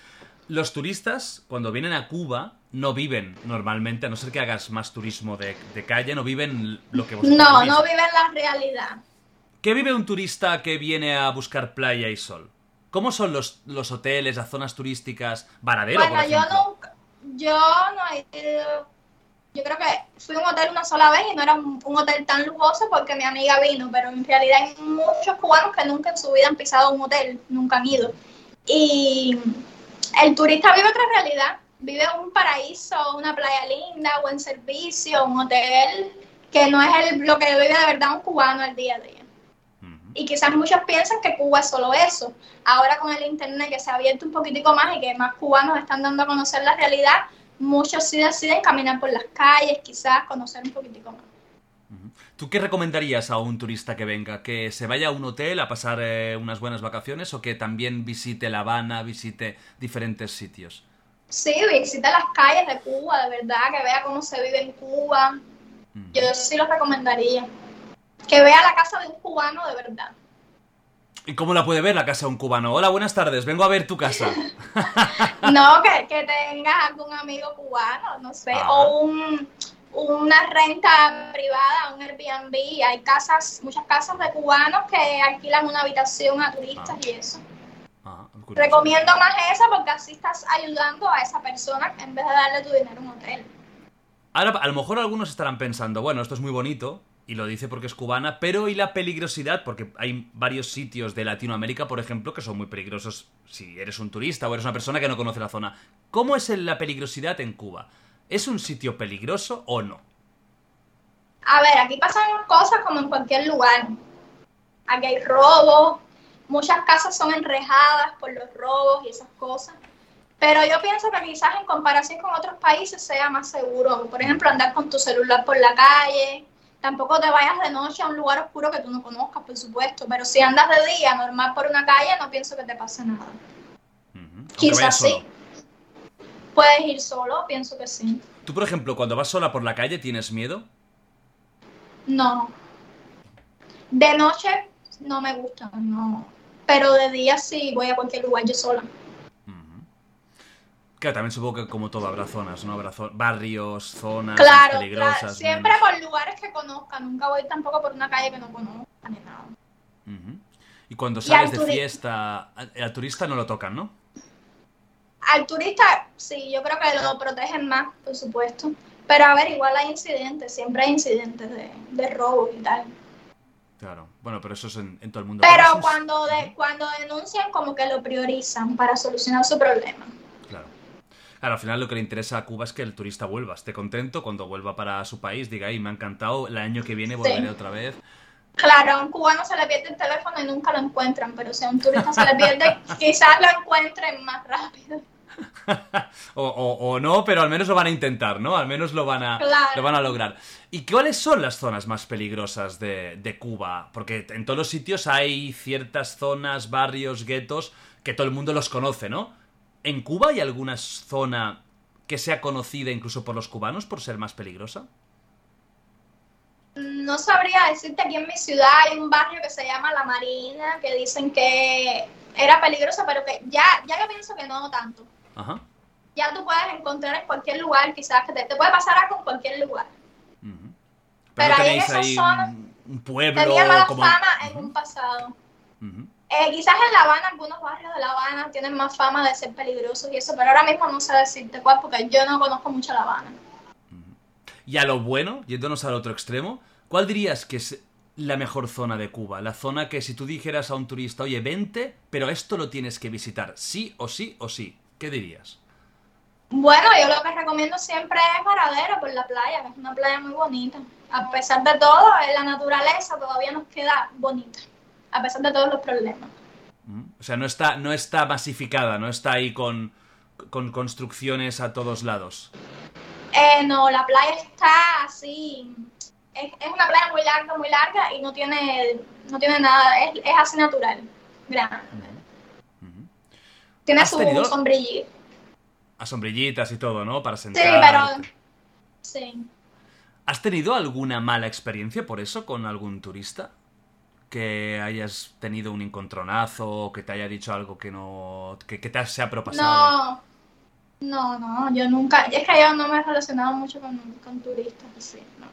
Los turistas, cuando vienen a Cuba, no viven normalmente, a no ser que hagas más turismo de, de calle, no viven lo que vosotros No, no viven la realidad. ¿Qué vive un turista que viene a buscar playa y sol? ¿Cómo son los, los hoteles, las zonas turísticas? Varadero, Bueno, por yo nunca, yo no he ido, yo creo que fui a un hotel una sola vez y no era un, un hotel tan lujoso porque mi amiga vino, pero en realidad hay muchos cubanos que nunca en su vida han pisado un hotel, nunca han ido. Y el turista vive otra realidad, vive un paraíso, una playa linda, buen servicio, un hotel que no es el, lo que vive de verdad un cubano al día a día. Y quizás muchos piensan que Cuba es solo eso. Ahora con el internet que se ha abierto un poquitico más y que más cubanos están dando a conocer la realidad, muchos sí deciden caminar por las calles, quizás conocer un poquitico más. ¿Tú qué recomendarías a un turista que venga? ¿Que se vaya a un hotel a pasar eh, unas buenas vacaciones o que también visite La Habana, visite diferentes sitios? Sí, visita las calles de Cuba, de verdad, que vea cómo se vive en Cuba. Yo sí lo recomendaría. Que vea la casa de un cubano de verdad. ¿Y cómo la puede ver la casa de un cubano? Hola, buenas tardes, vengo a ver tu casa. [laughs] No, que, que tengas algún amigo cubano, no sé, Ah. o un, una renta privada, un Airbnb. Hay casas, muchas casas de cubanos que alquilan una habitación a turistas Ah. y eso. Ah, curioso. Recomiendo más esa porque así estás ayudando a esa persona en vez de darle tu dinero a un hotel. Ahora, a lo mejor algunos estarán pensando, bueno, esto es muy bonito, y lo dice porque es cubana, pero ¿y la peligrosidad? Porque hay varios sitios de Latinoamérica, por ejemplo, que son muy peligrosos si eres un turista o eres una persona que no conoce la zona. ¿Cómo es la peligrosidad en Cuba? ¿Es un sitio peligroso o no? A ver, aquí pasan cosas como en cualquier lugar. Aquí hay robos, muchas casas son enrejadas por los robos y esas cosas. Pero yo pienso que quizás en comparación con otros países sea más seguro. Por ejemplo, andar con tu celular por la calle. Tampoco te vayas de noche a un lugar oscuro que tú no conozcas, por supuesto. Pero si andas de día normal por una calle, no pienso que te pase nada. Quizás sí. Puedes ir solo, pienso que sí. Tú, por ejemplo, cuando vas sola por la calle, ¿tienes miedo? No. De noche no me gusta, no. Pero de día sí voy a cualquier lugar yo sola. Claro, también supongo que como todo habrá zonas, ¿no? Habrá zo- barrios, zonas Claro, peligrosas. claro. Siempre menos. por lugares que conozca. Nunca voy tampoco por una calle que no conozca ni nada. Y cuando sales al de fiesta, al al turista no lo tocan, ¿no? Al turista, sí, yo creo que lo protegen más, por supuesto. Pero a ver, igual hay incidentes. Siempre hay incidentes de, de robos y tal. Claro. Bueno, pero eso es en, en todo el mundo. Pero es- cuando, de, cuando denuncian, como que lo priorizan para solucionar su problema. Claro. Claro, al final lo que le interesa a Cuba es que el turista vuelva, esté contento, cuando vuelva para su país, diga, me ha encantado, el año que viene volveré otra vez. Claro, a un cubano se le pierde el teléfono y nunca lo encuentran, pero si a un turista se le pierde, [laughs] quizás lo encuentren más rápido. [laughs] o, no, pero al menos lo van a intentar, ¿no? Al menos lo van a, lo van a lograr. ¿Y cuáles son las zonas más peligrosas de, de, Cuba? Porque en todos los sitios hay ciertas zonas, barrios, guetos, que todo el mundo los conoce, ¿no? ¿En Cuba hay alguna zona que sea conocida incluso por los cubanos por ser más peligrosa? No sabría decirte, aquí en mi ciudad hay un barrio que se llama La Marina, que dicen que era peligroso, pero que ya, ya yo pienso que no tanto. Ajá. Ya tú puedes encontrar en cualquier lugar, quizás que te, puede pasar algo en cualquier lugar. Pero, ahí en esa zona un pueblo tenía mala fama en un pasado. Eh, quizás en La Habana, algunos barrios de La Habana tienen más fama de ser peligrosos y eso, pero ahora mismo no sé decirte cuál, porque yo no conozco mucho La Habana. Y a lo bueno, yéndonos al otro extremo, ¿cuál dirías que es la mejor zona de Cuba? La zona que si tú dijeras a un turista, oye, vente, pero esto lo tienes que visitar, sí o sí o sí. ¿Qué dirías? Bueno, yo lo que recomiendo siempre es Paradero por la playa, que es una playa muy bonita. A pesar de todo, la naturaleza todavía nos queda bonita, a pesar de todos los problemas. Mm, o sea, no está, no está masificada, no está ahí con, con construcciones a todos lados. Eh, no, la playa está así. Es, una playa muy larga, muy larga y no tiene, no tiene nada, es, así natural, grande. Tiene su sombrillita. A sombrillitas y todo, ¿no? Para sentar. Sí, pero. Sí. ¿Has tenido alguna mala experiencia por eso con algún turista? Que hayas tenido un encontronazo o que te haya dicho algo que no. que, que te sea propasado. No. No, no, yo nunca, es que yo no me he relacionado mucho con, turistas, así, no.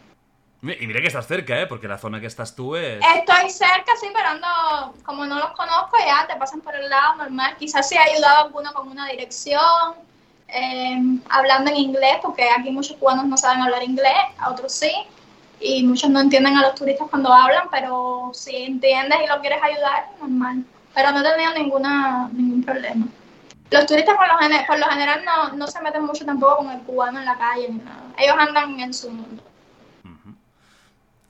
Y mira que estás cerca, ¿eh? Porque la zona que estás tú es... Estoy cerca, sí, pero ando, como no los conozco ya, te pasan por el lado normal. Quizás sí ha ayudado alguno con una dirección, eh, hablando en inglés, porque aquí muchos cubanos no saben hablar inglés, a otros sí, y muchos no entienden a los turistas cuando hablan, pero si entiendes y lo quieres ayudar, normal. Pero no he tenido ninguna, ningún problema. Los turistas por lo, general no, se meten mucho tampoco con el cubano en la calle ni nada. Ellos andan en su mundo.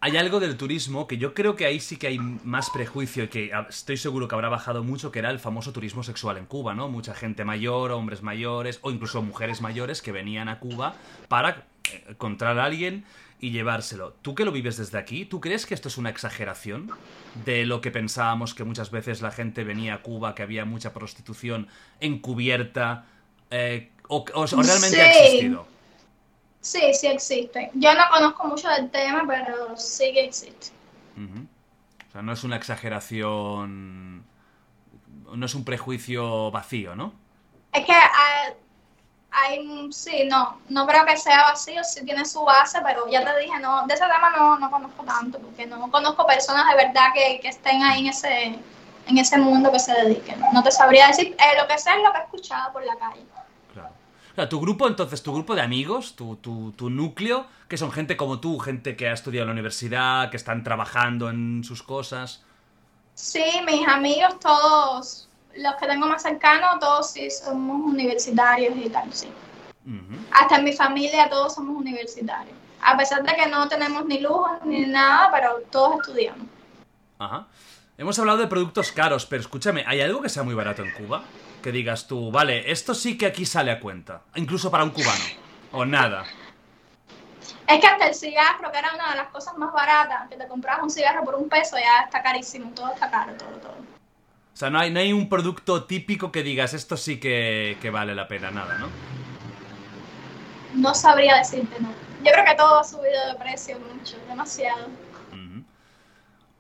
Hay algo del turismo que yo creo que ahí sí que hay más prejuicio y que estoy seguro que habrá bajado mucho, que era el famoso turismo sexual en Cuba, ¿no? Mucha gente mayor, hombres mayores o incluso mujeres mayores que venían a Cuba para eh, encontrar a alguien y llevárselo. ¿Tú que lo vives desde aquí? ¿Tú crees que esto es una exageración de lo que pensábamos que muchas veces la gente venía a Cuba, que había mucha prostitución encubierta? Eh, o, realmente ha existido? Sí, sí existe. Yo no conozco mucho del tema, pero sí que existe. O sea, no es una exageración, no es un prejuicio vacío, ¿no? Es que ah, hay, sí, no, no creo que sea vacío, sí tiene su base, pero ya te dije, no, de ese tema no, no conozco tanto, porque no conozco personas de verdad que, que estén ahí en ese, en ese mundo que se dediquen. No te sabría decir, eh, lo que sé es lo que he escuchado por la calle. Claro. Tu grupo, entonces, tu grupo de amigos, tu, tu, tu núcleo, que son gente como tú, gente que ha estudiado en la universidad, que están trabajando en sus cosas. Sí, mis amigos todos los que tengo más cercanos, todos sí somos universitarios y tal, sí. Hasta en mi familia todos somos universitarios. A pesar de que no tenemos ni lujo ni nada, pero todos estudiamos. Ajá. Hemos hablado de productos caros, pero escúchame, ¿hay algo que sea muy barato en Cuba? Que digas tú, vale, esto sí que aquí sale a cuenta, incluso para un cubano, o nada. Es que hasta el cigarro, que era una de las cosas más baratas, que te comprabas un cigarro por un peso, ya está carísimo, todo está caro, todo, todo. O sea, no hay, no hay un producto típico que digas, esto sí que, vale la pena, nada, ¿no? No sabría decirte, no. Yo creo que todo ha subido de precio mucho, demasiado.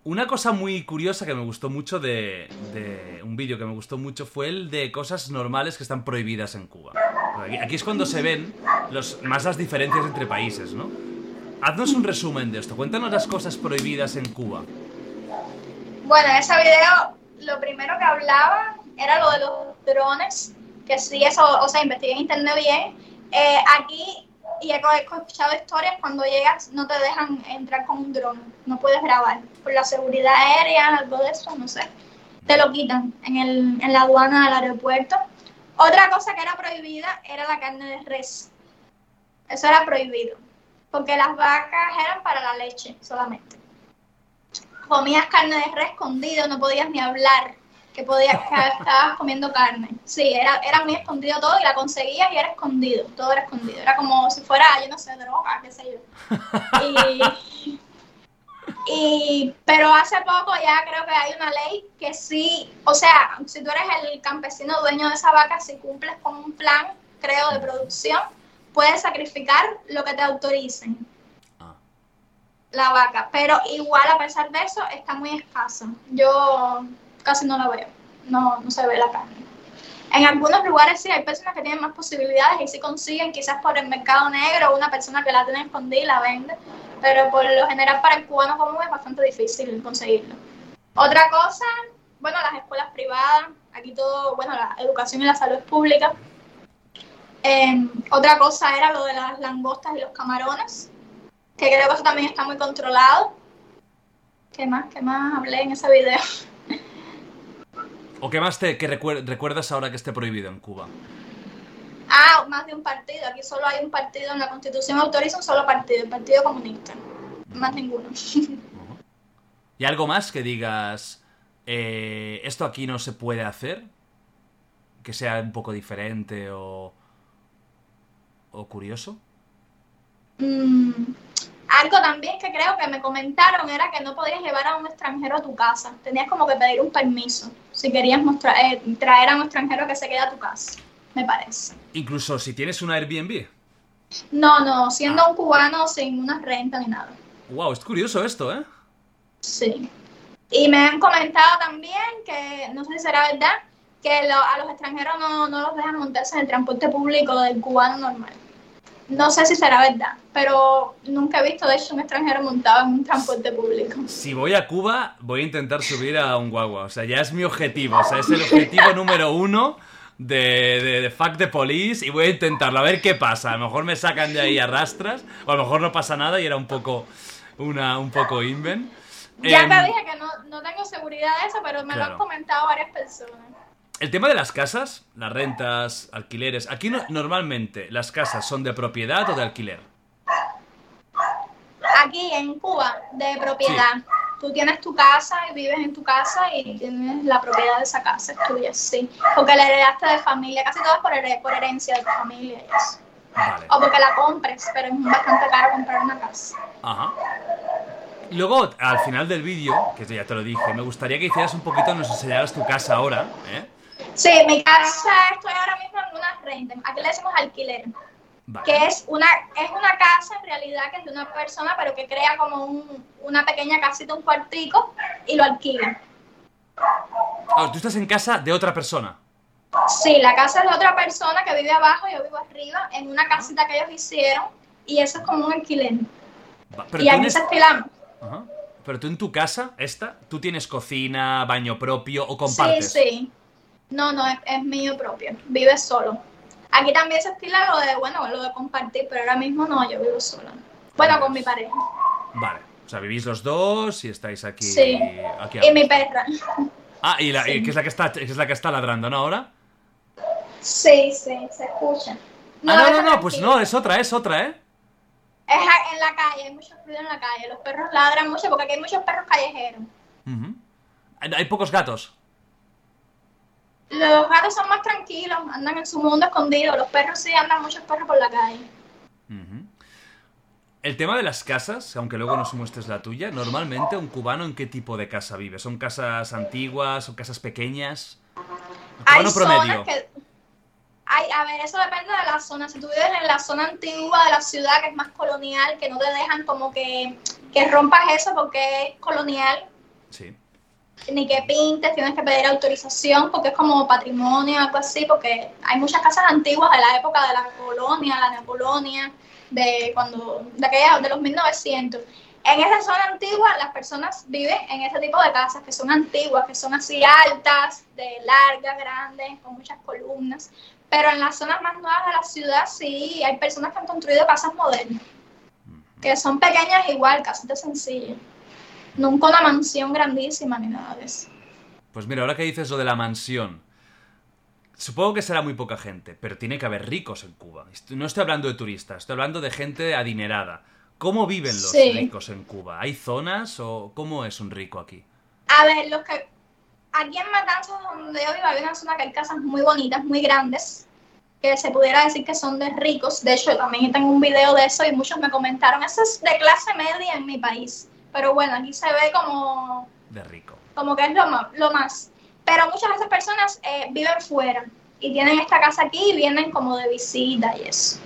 Una cosa muy curiosa que me gustó mucho de, un vídeo que me gustó mucho fue el de cosas normales que están prohibidas en Cuba. Aquí, es cuando se ven los, más las diferencias entre países, ¿no? Haznos un resumen de esto. Cuéntanos las cosas prohibidas en Cuba. Bueno, ese video lo primero que hablaba era lo de los drones, que sí, eso, o sea, investigué en internet bien. Eh, aquí, y he escuchado historias, cuando llegas no te dejan entrar con un dron, no puedes grabar, por la seguridad aérea, algo de eso, no sé. Te lo quitan en, el, en la aduana del aeropuerto. Otra cosa que era prohibida era la carne de res. Eso era prohibido. Porque las vacas eran para la leche solamente. Comías carne de res escondido, no podías ni hablar que podías que [laughs] estabas comiendo carne. Sí, era, era muy escondido todo y la conseguías y era escondido, todo era escondido. Era como si fuera, yo no sé, droga, qué sé yo. [laughs] Y, y, pero hace poco ya creo que hay una ley que sí, o sea, si tú eres el campesino dueño de esa vaca, si cumples con un plan, creo, de producción, puedes sacrificar lo que te autoricen. La vaca, pero igual a pesar de eso está muy escasa. Yo casi no la veo, no, no se ve la carne. En algunos lugares sí hay personas que tienen más posibilidades y sí consiguen, quizás por el mercado negro, una persona que la tiene escondida y la vende, pero por lo general para el cubano común es bastante difícil conseguirlo. Otra cosa, bueno, las escuelas privadas, aquí todo, bueno, la educación y la salud es pública. Eh, otra cosa era lo de las langostas y los camarones, que creo que eso también está muy controlado. ¿Qué más? ¿Qué más hablé en ese video? ¿O qué más te que recuer- recuerdas ahora que esté prohibido en Cuba? Ah, más de un partido. Aquí solo hay un partido en la Constitución autoriza un solo partido, el Partido Comunista. Más ninguno. [laughs] ¿Y algo más que digas, eh, esto aquí no se puede hacer? Que sea un poco diferente o, o curioso. Mm, algo también que creo que me comentaron era que no podías llevar a un extranjero a tu casa. Tenías como que pedir un permiso si querías mostrar, eh, traer a un extranjero que se quede a tu casa, me parece. Incluso si tienes una Airbnb. No, no, siendo un cubano sin una renta ni nada. Wow, es curioso esto, ¿eh? Sí. Y me han comentado también que, no sé si será verdad, que lo- a los extranjeros no, no los dejan montarse en el transporte público del cubano normal. No sé si será verdad, pero nunca he visto, de hecho, un extranjero montado en un transporte público. Si voy a Cuba, voy a intentar subir a un guagua. O sea, ya es mi objetivo. O sea, es el objetivo [laughs] número uno de, de, de Fuck the Police. Y voy a intentarlo, a ver qué pasa. A lo mejor me sacan de ahí a rastras. O a lo mejor no pasa nada y era un poco, una, un poco inven. Ya Em, te dije que no, no tengo seguridad de eso, pero me lo Claro. han comentado varias personas. El tema de las casas, las rentas, alquileres. Aquí no- normalmente las casas son de propiedad o de alquiler. Aquí en Cuba, de propiedad. Tú tienes tu casa y vives en tu casa y tienes la propiedad de esa casa, es tuya, sí. Porque la heredaste de familia, casi todo es por, por herencia de tu familia y eso. Vale. O porque la compres, pero es bastante caro comprar una casa. Ajá. Y Luego, al final del vídeo, que ya te lo dije, me gustaría que hicieras un poquito, nos enseñaras tu casa ahora, ¿eh? Sí, mi casa, estoy ahora mismo en una renta. Aquí le decimos alquiler. Vale. que es una es una casa en realidad que es de una persona pero que crea como un- una pequeña casita un cuartico y lo alquila Ah, tú estás en casa de otra persona. sí la casa es de otra persona que vive abajo yo vivo arriba en una casita que ellos hicieron y eso es como un alquiler Pero y aquí se alquilamos Ajá. Pero tú en tu casa, esta, tú tienes cocina, baño propio o sí compartes. sí no no es, es mío propio vive solo aquí también se estila lo de bueno lo de compartir pero ahora mismo no yo vivo sola bueno con mi pareja Vale. O sea, vivís los dos y estáis aquí. Sí. aquí y mi perra Ah, y, la, Sí. que es la que está, que es la que está ladrando, ¿no? Ahora. sí sí se escucha ah, no, no, no, pues no, es otra, es otra, ¿eh? Es en la calle, hay mucho ruido en la calle. Los perros ladran mucho porque aquí hay muchos perros callejeros. Hay pocos gatos. Los gatos son más tranquilos, andan en su mundo escondido. Los perros sí andan muchos perros por la calle. Ujú. El tema de las casas, aunque luego nos muestres la tuya, normalmente un cubano en qué tipo de casa vive? ¿Son casas antiguas o casas pequeñas? Hay cubano promedio. que... Hay, a ver, eso depende de la zona. Si tú vives en la zona antigua de la ciudad, que es más colonial, que no te dejan como que, que rompas eso porque es colonial, Sí. Ni que pintes, tienes que pedir autorización porque es como patrimonio, algo así, porque hay muchas casas antiguas de la época de la colonia, la neocolonia, de cuando, de aquella, de los 1900. En esa zona antigua las personas viven en ese tipo de casas que son antiguas, que son así altas, de largas, grandes, con muchas columnas. Pero en las zonas más nuevas de la ciudad sí hay personas que han construido casas modernas, que son pequeñas igual, casitas sencillas. Nunca una mansión grandísima ni nada de eso. Pues mira, ahora que dices lo de la mansión, Supongo que será muy poca gente, pero tiene que haber ricos en Cuba. No estoy hablando de turistas, estoy hablando de gente adinerada. ¿Cómo viven los Sí. ricos en Cuba? ¿Hay zonas o cómo es un rico aquí? A ver, los que aquí en Matanzas, donde yo vivo, hay una zona que hay casas muy bonitas, muy grandes, que se pudiera decir que son de ricos. De hecho, también tengo un video de eso y muchos me comentaron, eso es de clase media en mi país. Pero bueno, aquí se ve como, De rico. como que es lo más. Lo más. Pero muchas de esas personas eh, viven fuera y tienen esta casa aquí y vienen como de visita y eso.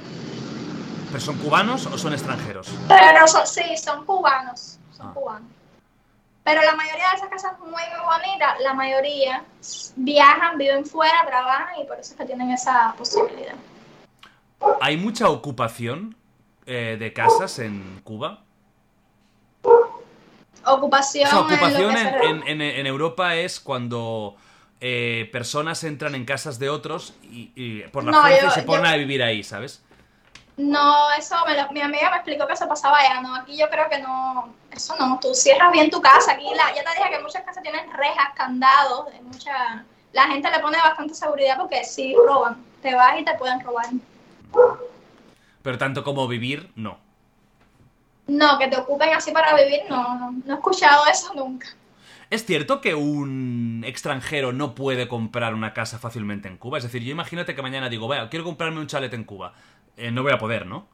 ¿Pero son cubanos o son extranjeros? Pero son, sí, son cubanos, son Ah. cubanos. Pero la mayoría de esas casas muy, muy bonitas, la mayoría viajan, viven fuera, trabajan y por eso es que tienen esa posibilidad. ¿Hay mucha ocupación eh, de casas en Cuba? Ocupación, O sea, en lo ocupación que se en, en- en- en Europa es cuando eh, personas entran en casas de otros y, y por la No, fuerza yo- y se ponen yo- a vivir ahí, ¿sabes? No, eso me lo- mi amiga me explicó que eso pasaba allá, no, aquí yo creo que no, eso no, tú cierras bien tu casa, aquí la, ya te dije que muchas casas tienen rejas, candados, de mucha, la gente le pone bastante seguridad porque sí roban, te vas y te pueden robar. Pero tanto como vivir, no. No, que te ocupen así para vivir, no, no, no he escuchado eso nunca. ¿Es cierto que un extranjero no puede comprar una casa fácilmente en Cuba? Es decir, yo imagínate que mañana digo, vea, quiero comprarme un chalet en Cuba. Eh, no voy a poder, ¿no?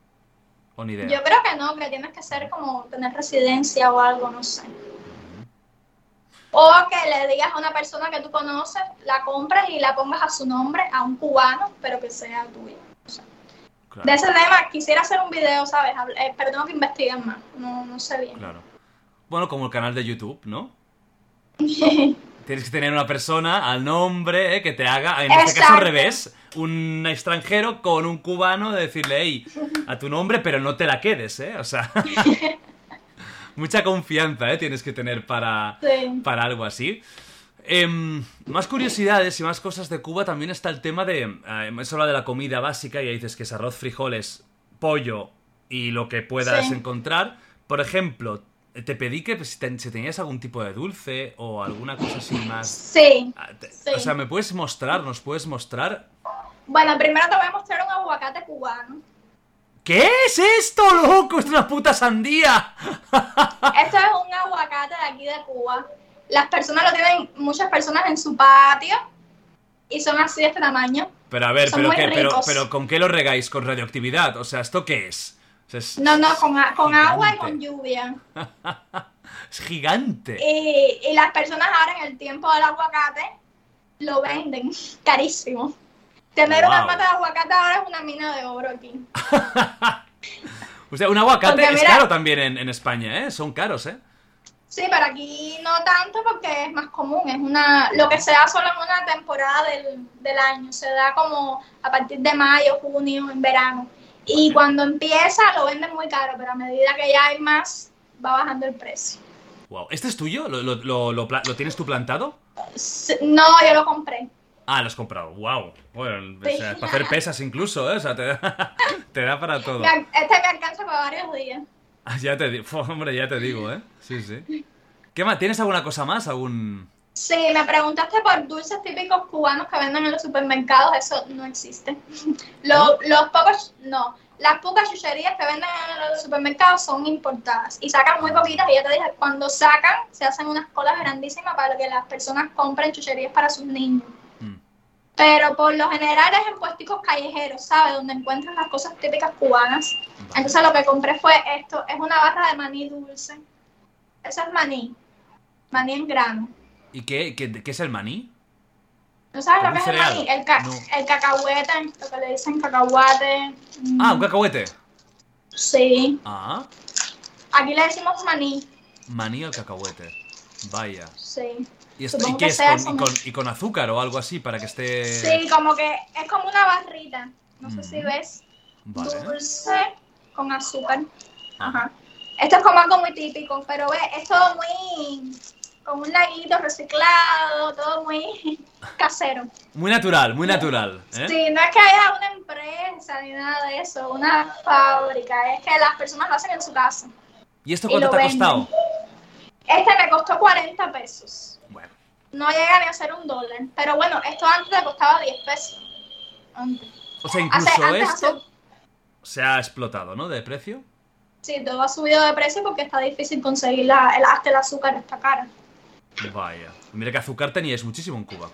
O ni idea. Yo creo que no, que tienes que ser como tener residencia o algo, no sé. O que le digas a una persona que tú conoces, la compres y la pongas a su nombre, a un cubano, pero que sea tuyo. Claro, De ese tema quisiera hacer un video, ¿sabes? Eh, pero tengo que investigar más, no, no sé bien. claro. Bueno, como el canal de YouTube, ¿no? [laughs] Tienes que tener una persona al nombre eh, que te haga, en este caso al revés, un extranjero con un cubano de decirle, hey, a tu nombre, pero no te la quedes, ¿eh? O sea, [laughs] [laughs] mucha confianza, ¿eh? Tienes que tener para, Sí. para algo así. Em, más curiosidades y más cosas de Cuba también está el tema de... eh, hemos hablado de la comida básica y ahí dices que es arroz, frijoles, pollo y lo que puedas Sí. encontrar. Por ejemplo, te pedí que si, ten- si tenías algún tipo de dulce o alguna cosa así más... Sí. Ah, te- Sí. O sea, ¿me puedes mostrar? ¿Nos puedes mostrar? Bueno, primero te voy a mostrar un aguacate cubano. ¿Qué es esto, loco? ¡Es una puta sandía! Esto es un aguacate de aquí de Cuba. Las personas lo tienen, muchas personas en su patio y son así de este tamaño. Pero a ver, Son pero, qué, pero, pero ¿con qué lo regáis? ¿Con radioactividad? O sea, ¿esto qué es? O sea, es, No, no, con, con agua y con lluvia. [laughs] es gigante. Y, y las personas ahora en el tiempo del aguacate lo venden [laughs] carísimo. Tener una mata de aguacate ahora es una mina de oro aquí. [laughs] O sea, un aguacate Porque es mira- caro también en, en España, ¿eh? Son caros, ¿eh? Sí, pero aquí no tanto porque es más común. Es una lo que se da solo en una temporada del, del año. Se da como a partir de mayo, junio, en verano. Y cuando empieza lo venden muy caro, pero a medida que ya hay más, va bajando el precio. Wow. ¿Este es tuyo? ¿Lo, lo, lo- lo tienes tú plantado? No, yo lo compré. Ah, lo has comprado. Wow. Bueno, o Sí. sea, para hacer pesas incluso, ¿eh? O sea, te da, [laughs] te da para [laughs] todo. Este me alcanza para varios días. Ah, [laughs] Ya te digo, [laughs] hombre, ya te digo, ¿eh? Sí, sí. ¿Qué más? ¿Tienes alguna cosa más? ¿Algún...? Sí, me preguntaste por dulces típicos cubanos que venden en los supermercados, eso no existe. [laughs] Los, los pocos, no, las pocas chucherías que venden en los supermercados son importadas y sacan muy poquitas y ya te dije, cuando sacan se hacen unas colas grandísimas para que las personas compren chucherías para sus niños. Pero por lo general es en puesticos callejeros, ¿sabes? Donde encuentran las cosas típicas cubanas. Entonces lo que compré fue esto, es una barra de maní dulce. Eso es maní, maní en grano. ¿Y qué, qué, qué es el maní? ¿No sabes lo ¿Como que es el maní? El, ca- No. el cacahuete, lo que le dicen cacahuate. Ah, un cacahuete. Sí. Ah, Aquí le decimos maní. maní al cacahuete. Vaya. Sí. ¿Y, esto, Supongo ¿y qué que es? sea Con, eso, y, ¿no? con, y con azúcar o algo así para que esté... Sí, como que es como una barrita. No sé si Mm. ves. Vale. Dulce con azúcar. Ah. Ajá. Esto es como algo muy típico, pero ve, es todo muy. con un laguito reciclado, todo muy [laughs] casero. Muy natural, muy natural. ¿eh? Sí, no es que haya una empresa ni nada de eso, una fábrica, es que las personas lo hacen en su casa. ¿Y esto cuánto te ha venden. costado? Este me costó 40 pesos. No llega ni a ser un dólar. Pero bueno, esto antes le costaba 10 pesos. Antes. O sea, incluso Hace- esto hace- se ha explotado, ¿no? De precio. Sí, todo ha subido de precio porque está difícil conseguir la, el, hasta el azúcar está cara. Vaya. Mira que azúcar teníais muchísimo en Cuba.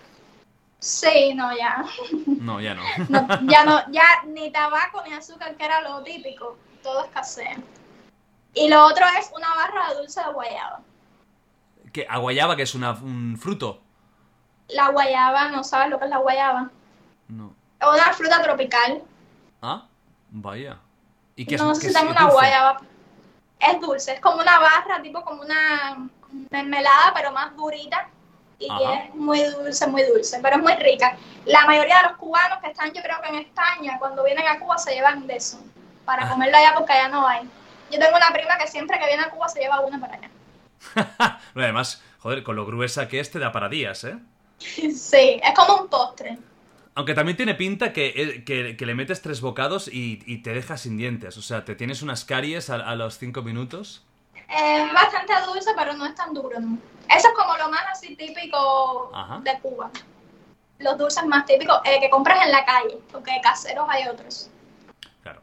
Sí, no, ya. [laughs] No, ya no. No, ya no, [laughs] ya ni tabaco ni azúcar, que era lo típico. Todo escasea. Y lo otro es una barra de dulce de guayaba. ¿Qué? ¿A guayaba, que es una- un fruto? La guayaba, ¿no sabes lo que es la guayaba? No. Es una fruta tropical. Ah, vaya. ¿Y qué es, no qué es una dulce? guayaba. Es dulce, es como una barra, tipo como una mermelada, pero más durita. Y Ajá. es muy dulce, muy dulce, pero es muy rica. La mayoría de los cubanos que están, yo creo que en España, cuando vienen a Cuba se llevan de eso, para Ah. comerlo allá porque allá no hay. Yo tengo una prima que siempre que viene a Cuba se lleva una para allá. [laughs] Pero además, joder, con lo gruesa que es te da para días, ¿eh? [laughs] Sí, es como un postre. Aunque también tiene pinta que, eh, que- que le metes tres bocados y, y te dejas sin dientes. O sea, te tienes unas caries a, a los cinco minutos. Bastante dulce, pero no es tan duro, ¿no? Eso es como lo más así típico Ajá. de Cuba. Los dulces más típicos eh, que compras en la calle, porque caseros hay otros. Claro.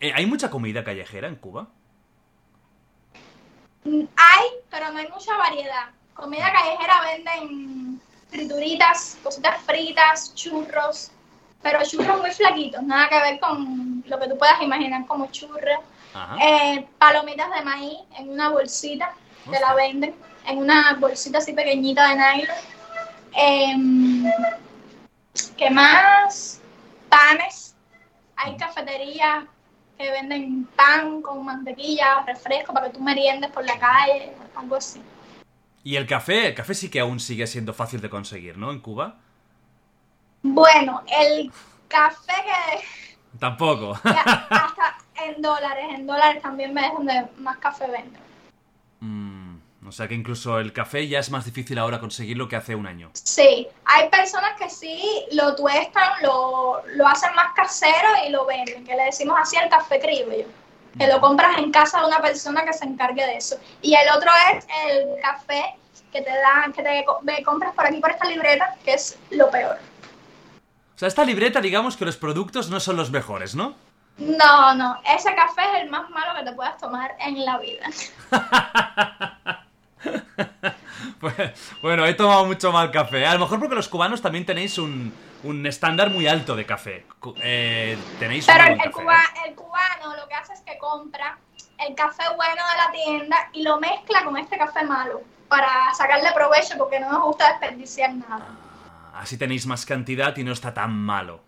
Eh, ¿Hay mucha comida callejera en Cuba? Mm, Hay, pero no hay mucha variedad. Comida callejera venden frituritas, cositas fritas, churros, pero churros muy flaquitos, nada que ver con lo que tú puedas imaginar como churros. Eh, palomitas de maíz en una bolsita, te la venden, en una bolsita así pequeñita de nylon. Em, ¿Qué más? Panes. Hay cafeterías que venden pan con mantequilla, refresco para que tú meriendes por la calle, algo así. Y el café, el café sí que aún sigue siendo fácil de conseguir, ¿no? En Cuba. Bueno, el café que, Tampoco. [laughs] que hasta en dólares, en dólares también es donde más café venden. Mm, o sea que incluso el café ya es más difícil ahora conseguirlo que hace un año. Sí, hay personas que sí lo tuestan, lo, lo hacen más casero y lo venden, que le decimos así el café criollo, que lo compras en casa de una persona que se encargue de eso. Y el otro es el café que te dan, que te compras por aquí por esta libreta, que es lo peor. O sea, esta libreta, digamos que los productos no son los mejores, ¿no? No, no, ese café es el más malo que te puedas tomar en la vida. [laughs] [laughs] Pues, bueno, he tomado mucho mal café. A lo mejor porque los cubanos también tenéis un, un estándar muy alto de café. Eh, tenéis Pero el, café, cuba- el cubano lo que hace es que compra el café bueno de la tienda y lo mezcla con este café malo para sacarle provecho porque no nos gusta desperdiciar nada. Ah, Así tenéis más cantidad y no está tan malo.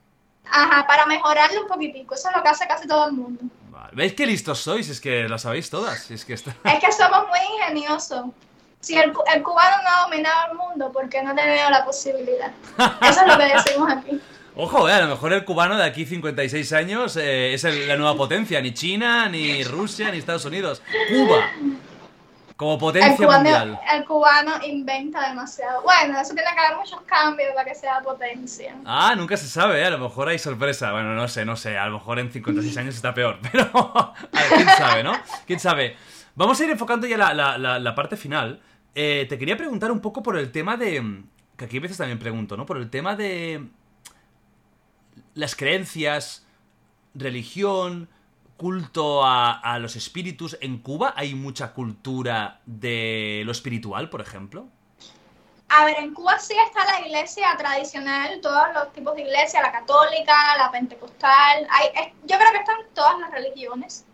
Ajá, para mejorarlo un poquitico. Eso es lo que hace casi todo el mundo. Vale. ¿Veis qué listos sois? Es que lo sabéis todas. Es que está... Es que somos muy ingeniosos. Si el, el cubano no ha dominado el mundo, ¿por qué no tenido la posibilidad? Eso es lo que decimos aquí. [laughs] Ojo, eh, a lo mejor el cubano de aquí 56 años eh, es el- la nueva potencia. Ni China, ni Rusia, ni Estados Unidos. Cuba. Como El potencia cubano, mundial. el cubano inventa demasiado. Bueno, eso tiene que haber muchos cambios para que sea potencia. Ah, nunca se sabe, ¿eh? a lo mejor hay sorpresa. Bueno, no sé, no sé. A lo mejor en 56 años está peor. [laughs] Pero, a ver, quién sabe, ¿no? ¿Quién sabe? Vamos a ir enfocando ya la, la- la- la parte final. Eh, te quería preguntar un poco por el tema de... Que aquí a veces también pregunto, ¿no? Por el tema de... Las creencias, religión, culto a, a los espíritus. ¿En Cuba hay mucha cultura de lo espiritual, por ejemplo? A ver, en Cuba sí está la iglesia tradicional, todos los tipos de iglesia, la católica, la pentecostal. Hay, es- yo creo que están todas las religiones.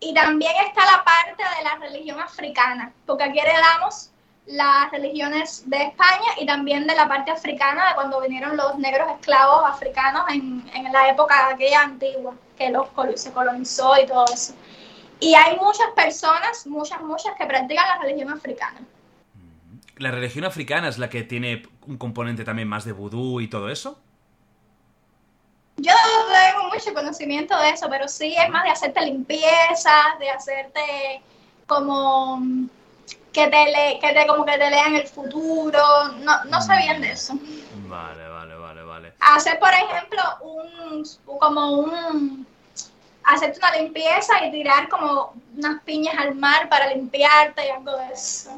Y también está la parte de la religión africana, porque aquí heredamos las religiones de España y también de la parte africana, de cuando vinieron los negros esclavos africanos en, en la época aquella antigua, que los se colonizó y todo eso. Y hay muchas personas, muchas, muchas, que practican la religión africana. ¿La religión africana es la que tiene un componente también más de vudú y todo eso? Yo no tengo mucho conocimiento de eso, pero sí es más de hacerte limpieza, de hacerte como que te, le, que te como que te lean el futuro. No, no sé bien de eso. Vale. Hacer, por ejemplo, un como un hacerte una limpieza y tirar como unas piñas al mar para limpiarte y algo de eso.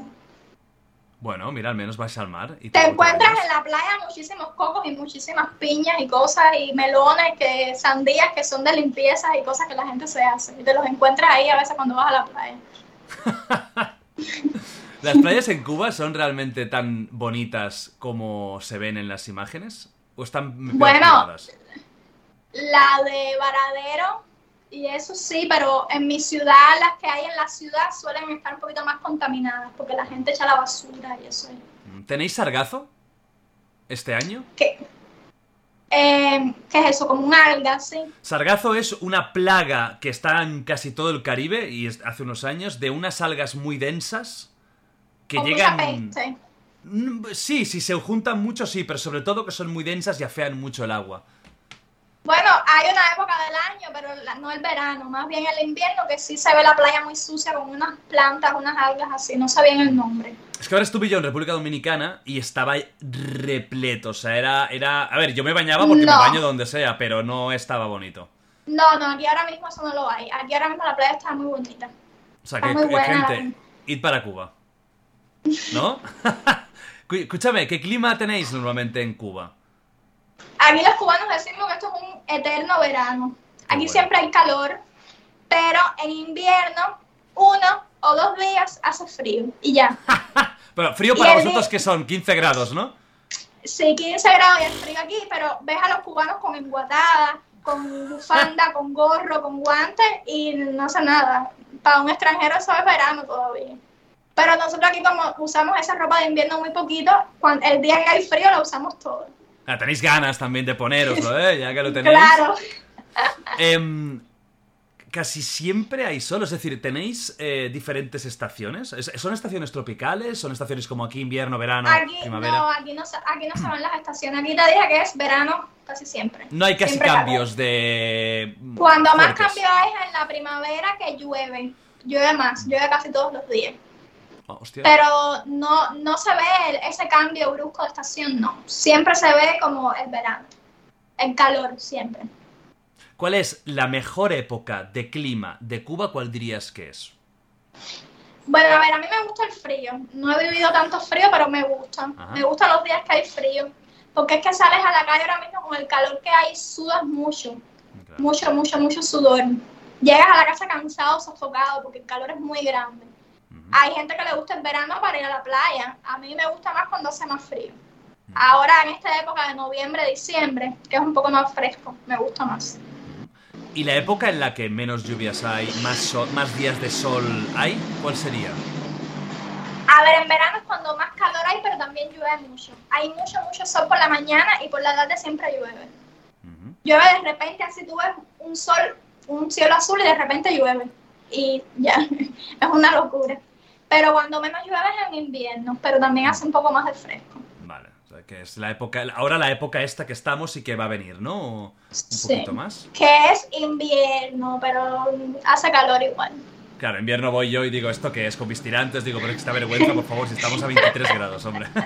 Bueno, mira, al menos vais al mar. Y Te tampoco encuentras en la playa muchísimos cocos y muchísimas piñas y cosas y melones, que sandías que son de limpieza y cosas que la gente se hace. Y te los encuentras ahí a veces cuando vas a la playa. [laughs] ¿Las playas en Cuba son realmente tan bonitas como se ven en las imágenes? ¿O están Bueno. La de Varadero y eso sí, pero en mi ciudad, las que hay en la ciudad suelen estar un poquito más contaminadas porque la gente echa la basura y eso. ¿Tenéis sargazo este año? ¿Qué, eh, ¿qué es eso? Como un alga, sí. Sargazo es una plaga que está en casi todo el Caribe y hace unos años de unas algas muy densas que Con llegan... mucha peste. Mm, Sí, si se juntan mucho sí, pero sobre todo que son muy densas y afean mucho el agua. Bueno, hay una época del año, pero la- no el verano, más bien el invierno, que sí se ve la playa muy sucia con unas plantas, unas algas así, no sabían el nombre. Es que ahora estuve yo en República Dominicana y estaba repleto, o sea, era... era... A ver, yo me bañaba porque me baño donde sea, pero no estaba bonito. No, no, aquí ahora mismo eso no lo hay. Aquí ahora mismo la playa está muy bonita. O sea, Está que muy que, buena. gente, id para Cuba. ¿No? [laughs] Escúchame, ¿qué clima tenéis normalmente en Cuba? Aquí los cubanos decimos que esto es un eterno verano. Aquí bueno. siempre hay calor, pero en invierno, uno o dos días hace frío y ya. [laughs] Pero frío para vosotros que son 15 grados, ¿no? Sí, 15 grados y es frío aquí, pero ves a los cubanos con enguatada, con bufanda, [laughs] con gorro, con guantes y no hace nada. Para un extranjero eso es verano todavía. Pero nosotros aquí como usamos esa ropa de invierno muy poquito, cuando el día que hay frío la usamos todo. Ah, tenéis ganas también de ponéroslo, ¿eh? Ya que lo tenéis. Claro. [laughs] Em, casi siempre hay sol, es decir, ¿tenéis eh, diferentes estaciones? ¿Es- ¿Son estaciones tropicales? ¿Son estaciones como aquí, invierno, verano, Aquí primavera? no, aquí no, se- aquí no se van las estaciones. Aquí te dije que es verano casi siempre. No hay casi Siempre cambios de... Cuando más cambio es en la primavera que llueve. Llueve más, llueve casi todos los días. Oh, hostia. Pero no, no se ve el- ese cambio brusco de estación, no. Siempre se ve como el verano. El calor, siempre. ¿Cuál es la mejor época de clima de Cuba? ¿Cuál dirías que es? Bueno, a ver, a mí me gusta el frío. No he vivido tanto frío, pero me gusta. Ajá. Me gustan los días que hay frío. Porque es que sales a la calle ahora mismo con el calor que hay, sudas mucho. Claro. Mucho, mucho, mucho sudor. Llegas a la casa cansado, sofocado, porque el calor es muy grande. Hay gente que le gusta el verano para ir a la playa. A mí me gusta más cuando hace más frío. Ahora, en esta época de noviembre, diciembre, que es un poco más fresco, me gusta más. ¿Y la época en la que menos lluvias hay, más, sol- más días de sol hay? ¿Cuál sería? A ver, en verano es cuando más calor hay, pero también llueve mucho. Hay mucho, mucho sol por la mañana y por la tarde siempre llueve. Llueve de repente, así tú ves un sol, un cielo azul y de repente llueve. Y ya, [laughs] es una locura. Pero cuando menos llueve es en invierno, pero también hace un poco más de fresco. Vale, o sea que es la época, ahora la época esta que estamos y que va a venir, ¿no? ¿O Un Sí. poquito más. Que es invierno, pero hace calor igual. Claro, invierno voy yo y digo, ¿esto qué es? Con mis tirantes, digo, pero es que esta vergüenza, por favor, si estamos a 23 grados, hombre. [laughs]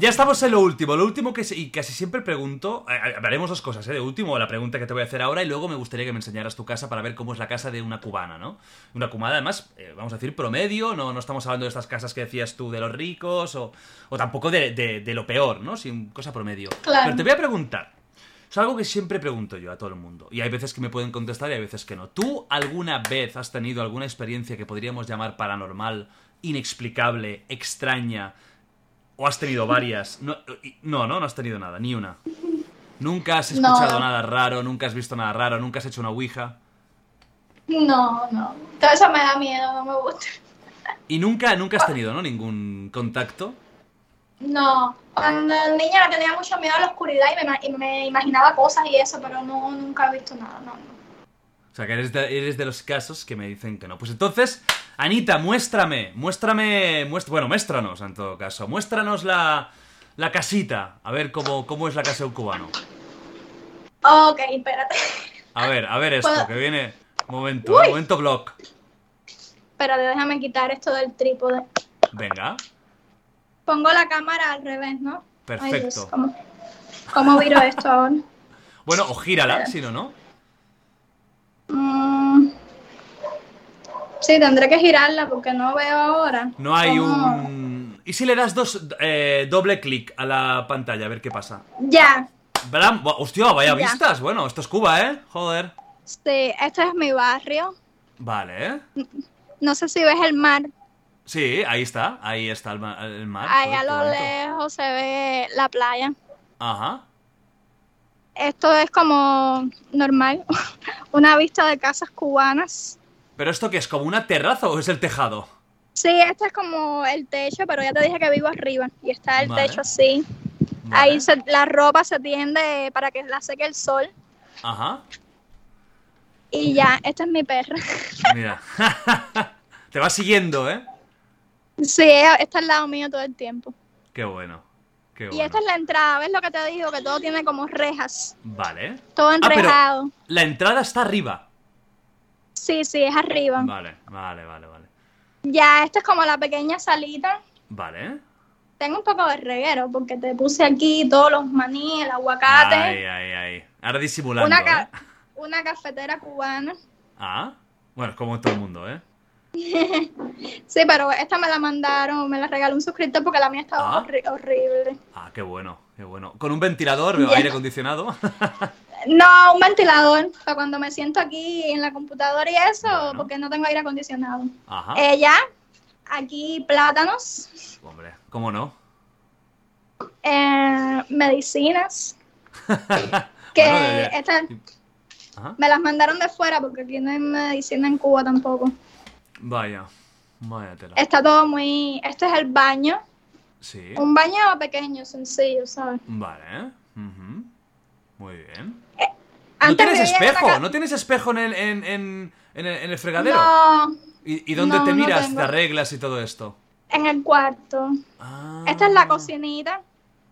ya estamos en lo último. Lo último que y casi siempre pregunto, eh, eh, hablaremos dos cosas, ¿eh? De último, la pregunta que te voy a hacer ahora y luego me gustaría que me enseñaras tu casa para ver cómo es la casa de una cubana, ¿no? Una cubana, además, eh, vamos a decir, promedio, no, no estamos hablando de estas casas que decías tú de los ricos o, o tampoco de, de- de lo peor, ¿no? Sin cosa promedio. Claro. Pero te voy a preguntar, es algo que siempre pregunto yo a todo el mundo. Y hay veces que me pueden contestar y hay veces que no. ¿Tú alguna vez has tenido alguna experiencia que podríamos llamar paranormal, inexplicable, extraña? ¿O has tenido varias? No, no, no, no has tenido nada, ni una. ¿Nunca has No. escuchado nada raro? ¿Nunca has visto nada raro? ¿Nunca has hecho una ouija? No, no. Todo eso me da miedo, no me gusta. Y nunca, nunca has tenido, ¿no? Ningún contacto. No. Cuando niña le tenía mucho miedo a la oscuridad y me, ima- y me imaginaba cosas y eso, pero no, nunca he visto nada, no, no. O sea, que eres de, eres de los casos que me dicen que no. Pues entonces, Anita, muéstrame, muéstrame, muestra, bueno, muéstranos en todo caso, muéstranos la, la casita, a ver cómo, cómo es la casa de un cubano. Ok, espérate. A ver, a ver esto, ¿Puedo? que viene, momento, momento blog. Espérate, déjame quitar esto del trípode. Venga, Pongo la cámara al revés, ¿no? Ay, Dios, perfecto. ¿cómo, cómo viro esto ahora? Bueno, o gírala, si no, ¿no? Mm, Sí, tendré que girarla porque no veo ahora. No hay cómo- un... ¿Y si le das dos eh, doble clic a la pantalla a ver qué pasa? Ya. Bram, hostia, vaya Ya. vistas. Bueno, esto es Cuba, ¿eh? Joder. Sí, este es mi barrio. Vale. No sé si ves el mar. Sí, ahí está. Ahí está el, ma- el mar. Ahí a lo lejos se ve la playa. Ajá. Esto es como normal, [laughs] una vista de casas cubanas. ¿Pero esto qué es? ¿Como una terraza o es el tejado? Sí, este es como el techo, pero ya te dije que vivo arriba y está el Vale. techo así. Vale. Ahí se- la ropa se tiende para que la seque el sol Ajá. y ya, esta es mi perra. [laughs] Mira. [laughs] Te va siguiendo, ¿eh? Sí, está al lado mío todo el tiempo. Qué bueno. Qué Y bueno. esta es la entrada, ¿ves lo que te digo? Que todo tiene como rejas, Vale. todo Ah, pero enrejado. la entrada está arriba. Sí, sí, es arriba. Vale, vale, vale, vale. Ya, esta es como la pequeña salita. Vale. Tengo un poco de reguero porque te puse aquí todos los maní, el aguacate, Ay, ay, ay. Ahora disimulando, una, ca- ¿eh? una cafetera cubana. Ah. Bueno, es como todo el mundo, ¿eh? [laughs] Sí, pero esta me la mandaron, me la regaló un suscriptor porque la mía estaba Ah. horri- horrible. Ah, qué bueno, qué bueno. ¿Con un ventilador, [laughs] aire acondicionado? [laughs] No, un ventilador, para cuando me siento aquí en la computadora y eso, Bueno. porque no tengo aire acondicionado. Ajá. Ella, aquí plátanos, Hombre, ¿cómo no? eh, medicinas, [laughs] que Bueno, de- estas Ajá. me las mandaron de fuera porque aquí no hay medicina en Cuba tampoco. Vaya. Vaya tela. Está todo muy... Este es el baño, Sí. un baño pequeño, sencillo, ¿sabes? Vale. ujú. Muy bien. ¿No Antes tienes en una espejo? ca- ¿No tienes espejo en el, en, en- en el, fregadero? No, ¿Y, y dónde no, te no miras? tengo. ¿Te arreglas y todo esto? en el cuarto. Ah, Esta es la cocinita.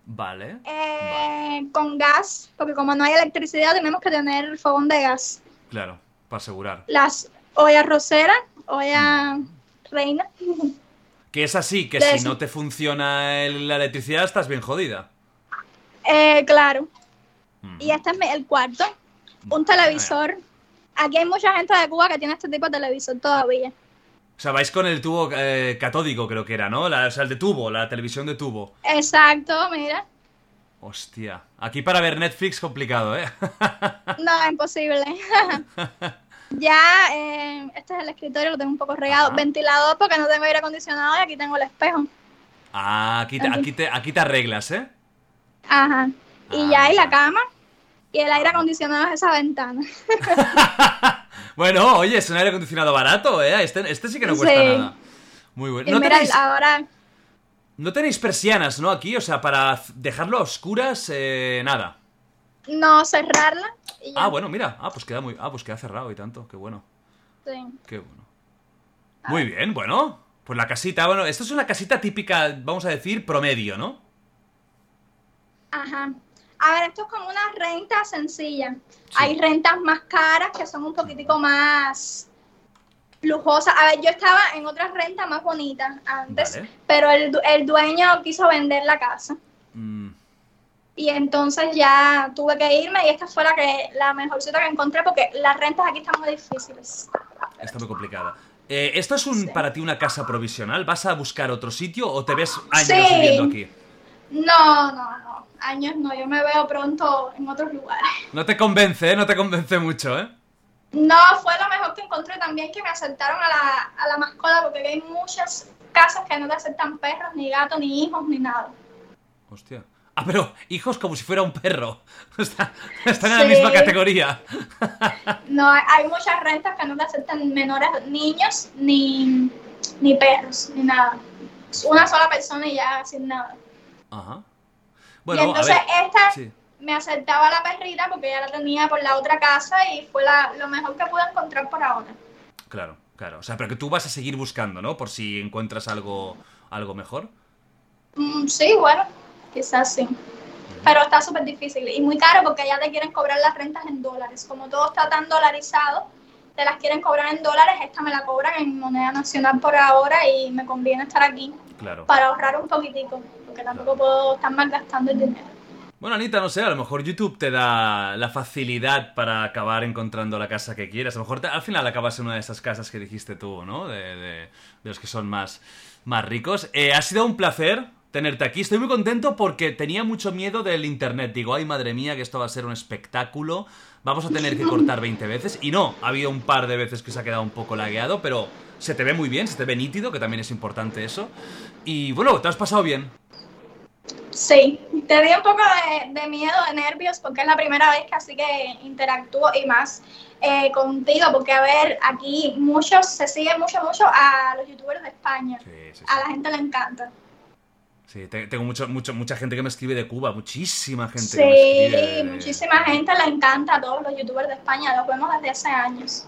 Vale. eh, con gas, porque como no hay electricidad tenemos que tener el fogón de gas. Claro, para asegurar. Las ollas roseras, olla reina. Que es así, que De- si no te funciona el- la electricidad estás bien jodida. Eh, claro. Mm. Y este es el cuarto. Un televisor. Aquí hay mucha gente de Cuba que tiene este tipo de televisor todavía. O sea, vais con el tubo eh, catódico, creo que era, ¿no? La- o sea, el de tubo, la televisión de tubo. Exacto, mira. Hostia. Aquí para ver Netflix complicado, ¿eh? [laughs] No, imposible. [laughs] ya, eh, este es el escritorio, lo tengo un poco regado. Ajá. Ventilador porque no tengo aire acondicionado y aquí tengo el espejo. ah, aquí te, Aquí. aquí te, aquí te arreglas, ¿eh? Ajá. Y Ah, ya hay la mira. cama y el aire acondicionado es esa ventana. [laughs] bueno, oye, es un aire acondicionado barato, ¿eh? Este, este sí que no cuesta Sí. nada. Muy bueno. Y ¿No mira, tenéis, ahora no tenéis persianas, ¿no? Aquí, o sea, para dejarlo a oscuras, eh, nada. no cerrarla. Y ya. Ah, bueno, mira. Ah, pues queda muy. Ah, pues queda cerrado y tanto. Qué bueno. Sí. Qué bueno. Muy bien, bueno. Pues la casita, bueno, esto es una casita típica, vamos a decir, promedio, ¿no? Ajá. A ver, esto es como una renta sencilla. Hay rentas más caras que son un poquitico más lujosas. A ver, yo estaba en otras rentas más bonitas antes, Vale. pero el, el dueño quiso vender la casa. Mm, Y entonces ya tuve que irme y esta fue la, que, la mejor cita que encontré porque las rentas aquí están muy difíciles. está muy complicada. Eh, ¿Esto es un, Sí. para ti una casa provisional? ¿Vas a buscar otro sitio o te ves años Sí. viviendo aquí? No, no, no. Años no, yo me veo pronto en otros lugares. [laughs] No te convence, ¿eh? No te convence mucho, ¿eh? No, fue lo mejor que encontré también que me aceptaron a la, a la mascota porque hay muchas casas que no te aceptan perros, ni gatos, ni hijos, ni nada. Hostia. Ah, pero hijos como si fuera un perro. [laughs] Está- están en la misma categoría. [laughs] No, hay, hay muchas rentas que no te aceptan menores niños, ni, ni perros, ni nada. Una sola persona y ya sin nada. Ajá. Y Bueno, entonces a ver. esta Sí. me aceptaba la perrita porque ya la tenía por la otra casa y fue la, lo mejor que pude encontrar por ahora. Claro, claro. O sea, pero que tú vas a seguir buscando, ¿no? Por si encuentras algo, algo mejor. Mm, sí, bueno, quizás sí. Pero está súper difícil y muy caro porque ya te quieren cobrar las rentas en dólares. Como todo está tan dolarizado, te las quieren cobrar en dólares. Esta me la cobran en moneda nacional por ahora y me conviene estar aquí Claro. para ahorrar un poquitico, porque tampoco puedo estar malgastando el dinero. Bueno, Anita, no sé, a lo mejor YouTube te da la facilidad para acabar encontrando la casa que quieras. A lo mejor te- al final acabas en una de esas casas que dijiste tú, ¿no? De, de- de los que son más, más ricos. Eh, ha sido un placer tenerte aquí. Estoy muy contento porque tenía mucho miedo del internet. Digo, ay, madre mía, que esto va a ser un espectáculo. Vamos a tener que [laughs] cortar 20 veces. Y no, ha habido un par de veces que se ha quedado un poco lagueado, pero se te ve muy bien, se te ve nítido, que también es importante eso. Y bueno, te has pasado bien. Sí, te di un poco de, de miedo, de nervios, porque es la primera vez que así que interactúo y más eh, contigo, porque a ver, aquí muchos se siguen mucho, mucho a los youtubers de España. Sí, sí, sí. A la gente le encanta. Sí, te- tengo mucho, mucho, mucha gente que me escribe de Cuba, muchísima gente. que me Sí, escribe de- muchísima gente le encanta a todos los youtubers de España, los vemos desde hace años.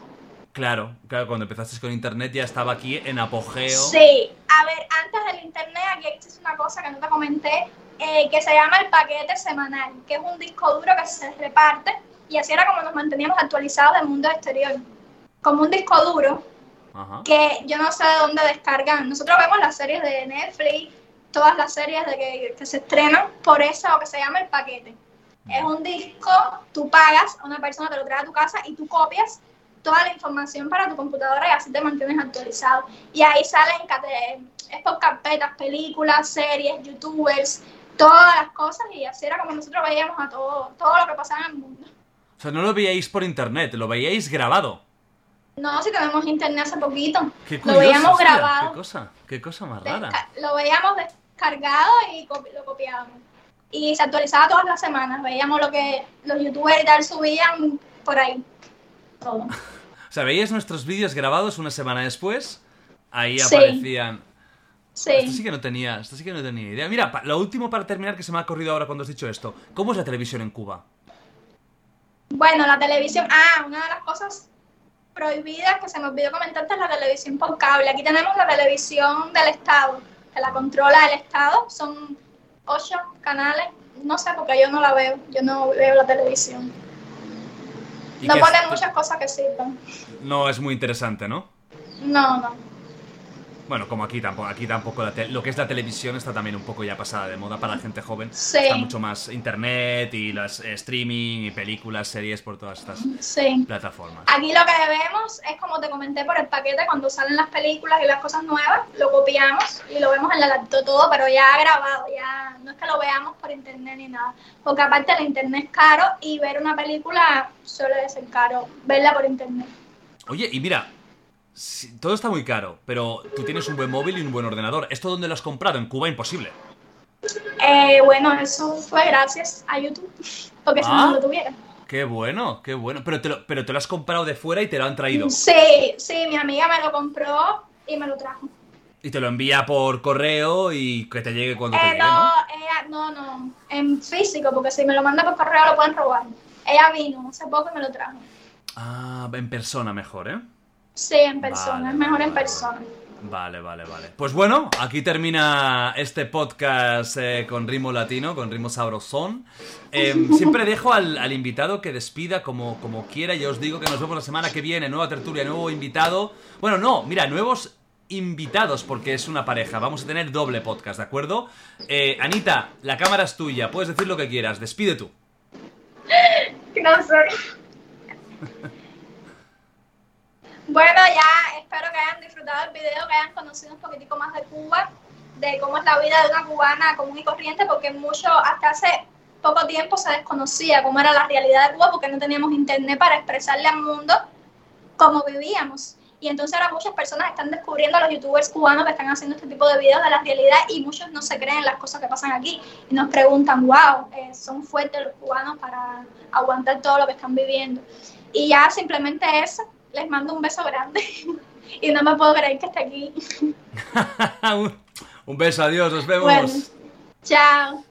Claro, claro, cuando empezaste con internet ya estaba aquí en apogeo. Sí, a ver, antes del internet aquí existe una cosa que no te comenté, eh, que se llama el paquete semanal, que es un disco duro que se reparte y así era como nos manteníamos actualizados del mundo exterior. Como un disco duro Ajá. que yo no sé de dónde descargan. Nosotros vemos las series de Netflix, todas las series de que, que se estrenan por eso que se llama el paquete. Es un disco, tú pagas, una persona te lo trae a tu casa y tú copias toda la información para tu computadora y así te mantienes actualizado. Y ahí salen es por carpetas, películas, series, youtubers, todas las cosas y así era como nosotros veíamos a todo, todo lo que pasaba en el mundo. O sea, no lo veíais por internet, lo veíais grabado. No, si tenemos internet hace poquito, Qué lo curioso, veíamos hostia, grabado. Qué cosa, qué cosa más rara. Lo veíamos descargado y lo copiábamos. Y se actualizaba todas las semanas. Veíamos lo que los youtubers y tal subían por ahí. Todo. O sea, veíais nuestros vídeos grabados una semana después, ahí Sí. aparecían... Esto sí Sí. que no tenía, esto sí que no tenía idea. Mira, lo último para terminar que se me ha ocurrido ahora cuando has dicho esto. ¿Cómo es la televisión en Cuba? Bueno, la televisión. Ah, una de las cosas prohibidas que se me olvidó comentarte es la televisión por cable. Aquí tenemos la televisión del Estado, que la controla el Estado. Son ocho canales. No sé, porque yo no la veo. Yo no veo la televisión. ¿Y No ponen muchas cosas que sirvan. No es muy interesante, ¿no? No, no. Bueno, como aquí tampoco, aquí tampoco la lo que es la televisión está también un poco ya pasada de moda para la gente joven. Sí. Está mucho más internet y las eh, streaming y películas, series por todas estas Sí. plataformas. Aquí lo que vemos es como te comenté por el paquete, cuando salen las películas y las cosas nuevas, lo copiamos y lo vemos en la laptop todo, pero ya grabado, ya no es que lo veamos por internet ni nada. Porque aparte el internet es caro y ver una película suele ser caro, verla por internet. Oye, y mira, si- todo está muy caro, pero tú tienes un buen móvil y un buen ordenador. ¿Esto dónde lo has comprado? En Cuba, imposible. Eh, bueno, eso fue gracias a YouTube, [laughs] porque si Ah. no no lo tuviera. Qué bueno, qué bueno. Pero te, lo, pero te lo has comprado de fuera y te lo han traído. Sí, sí, mi amiga me lo compró y me lo trajo. Y te lo envía por correo y que te llegue cuando te Eh, llegue, no, ¿no? ella, no, no, en físico, porque si me lo manda por correo lo pueden robar. Ella vino hace poco y me lo trajo. Ah, en persona mejor, ¿eh? Sí, en persona, Vale, es mejor vale, en persona. Vale, vale, vale. Pues bueno, aquí termina este podcast eh, con ritmo latino, con ritmo sabrosón. Eh, [laughs] siempre dejo al, al invitado que despida como, como quiera. Yo os digo que nos vemos la semana que viene, nueva tertulia, nuevo invitado. Bueno, no, mira, nuevos invitados porque es una pareja. Vamos a tener doble podcast, ¿de acuerdo? Eh, Anita, la cámara es tuya, puedes decir lo que quieras, despide tú. [laughs] No sé. [laughs] bueno, ya espero que hayan disfrutado el video, que hayan conocido un poquitico más de Cuba, de cómo es la vida de una cubana común y corriente, porque mucho, hasta hace poco tiempo se desconocía cómo era la realidad de Cuba, porque no teníamos internet para expresarle al mundo cómo vivíamos. Y entonces ahora muchas personas están descubriendo a los youtubers cubanos que están haciendo este tipo de videos de la realidad y muchos no se creen las cosas que pasan aquí y nos preguntan, wow, eh, son fuertes los cubanos para aguantar todo lo que están viviendo. Y ya simplemente eso, les mando un beso grande [laughs] y no me puedo creer que esté aquí. [laughs] un, beso, adiós, nos vemos. Bueno, chao.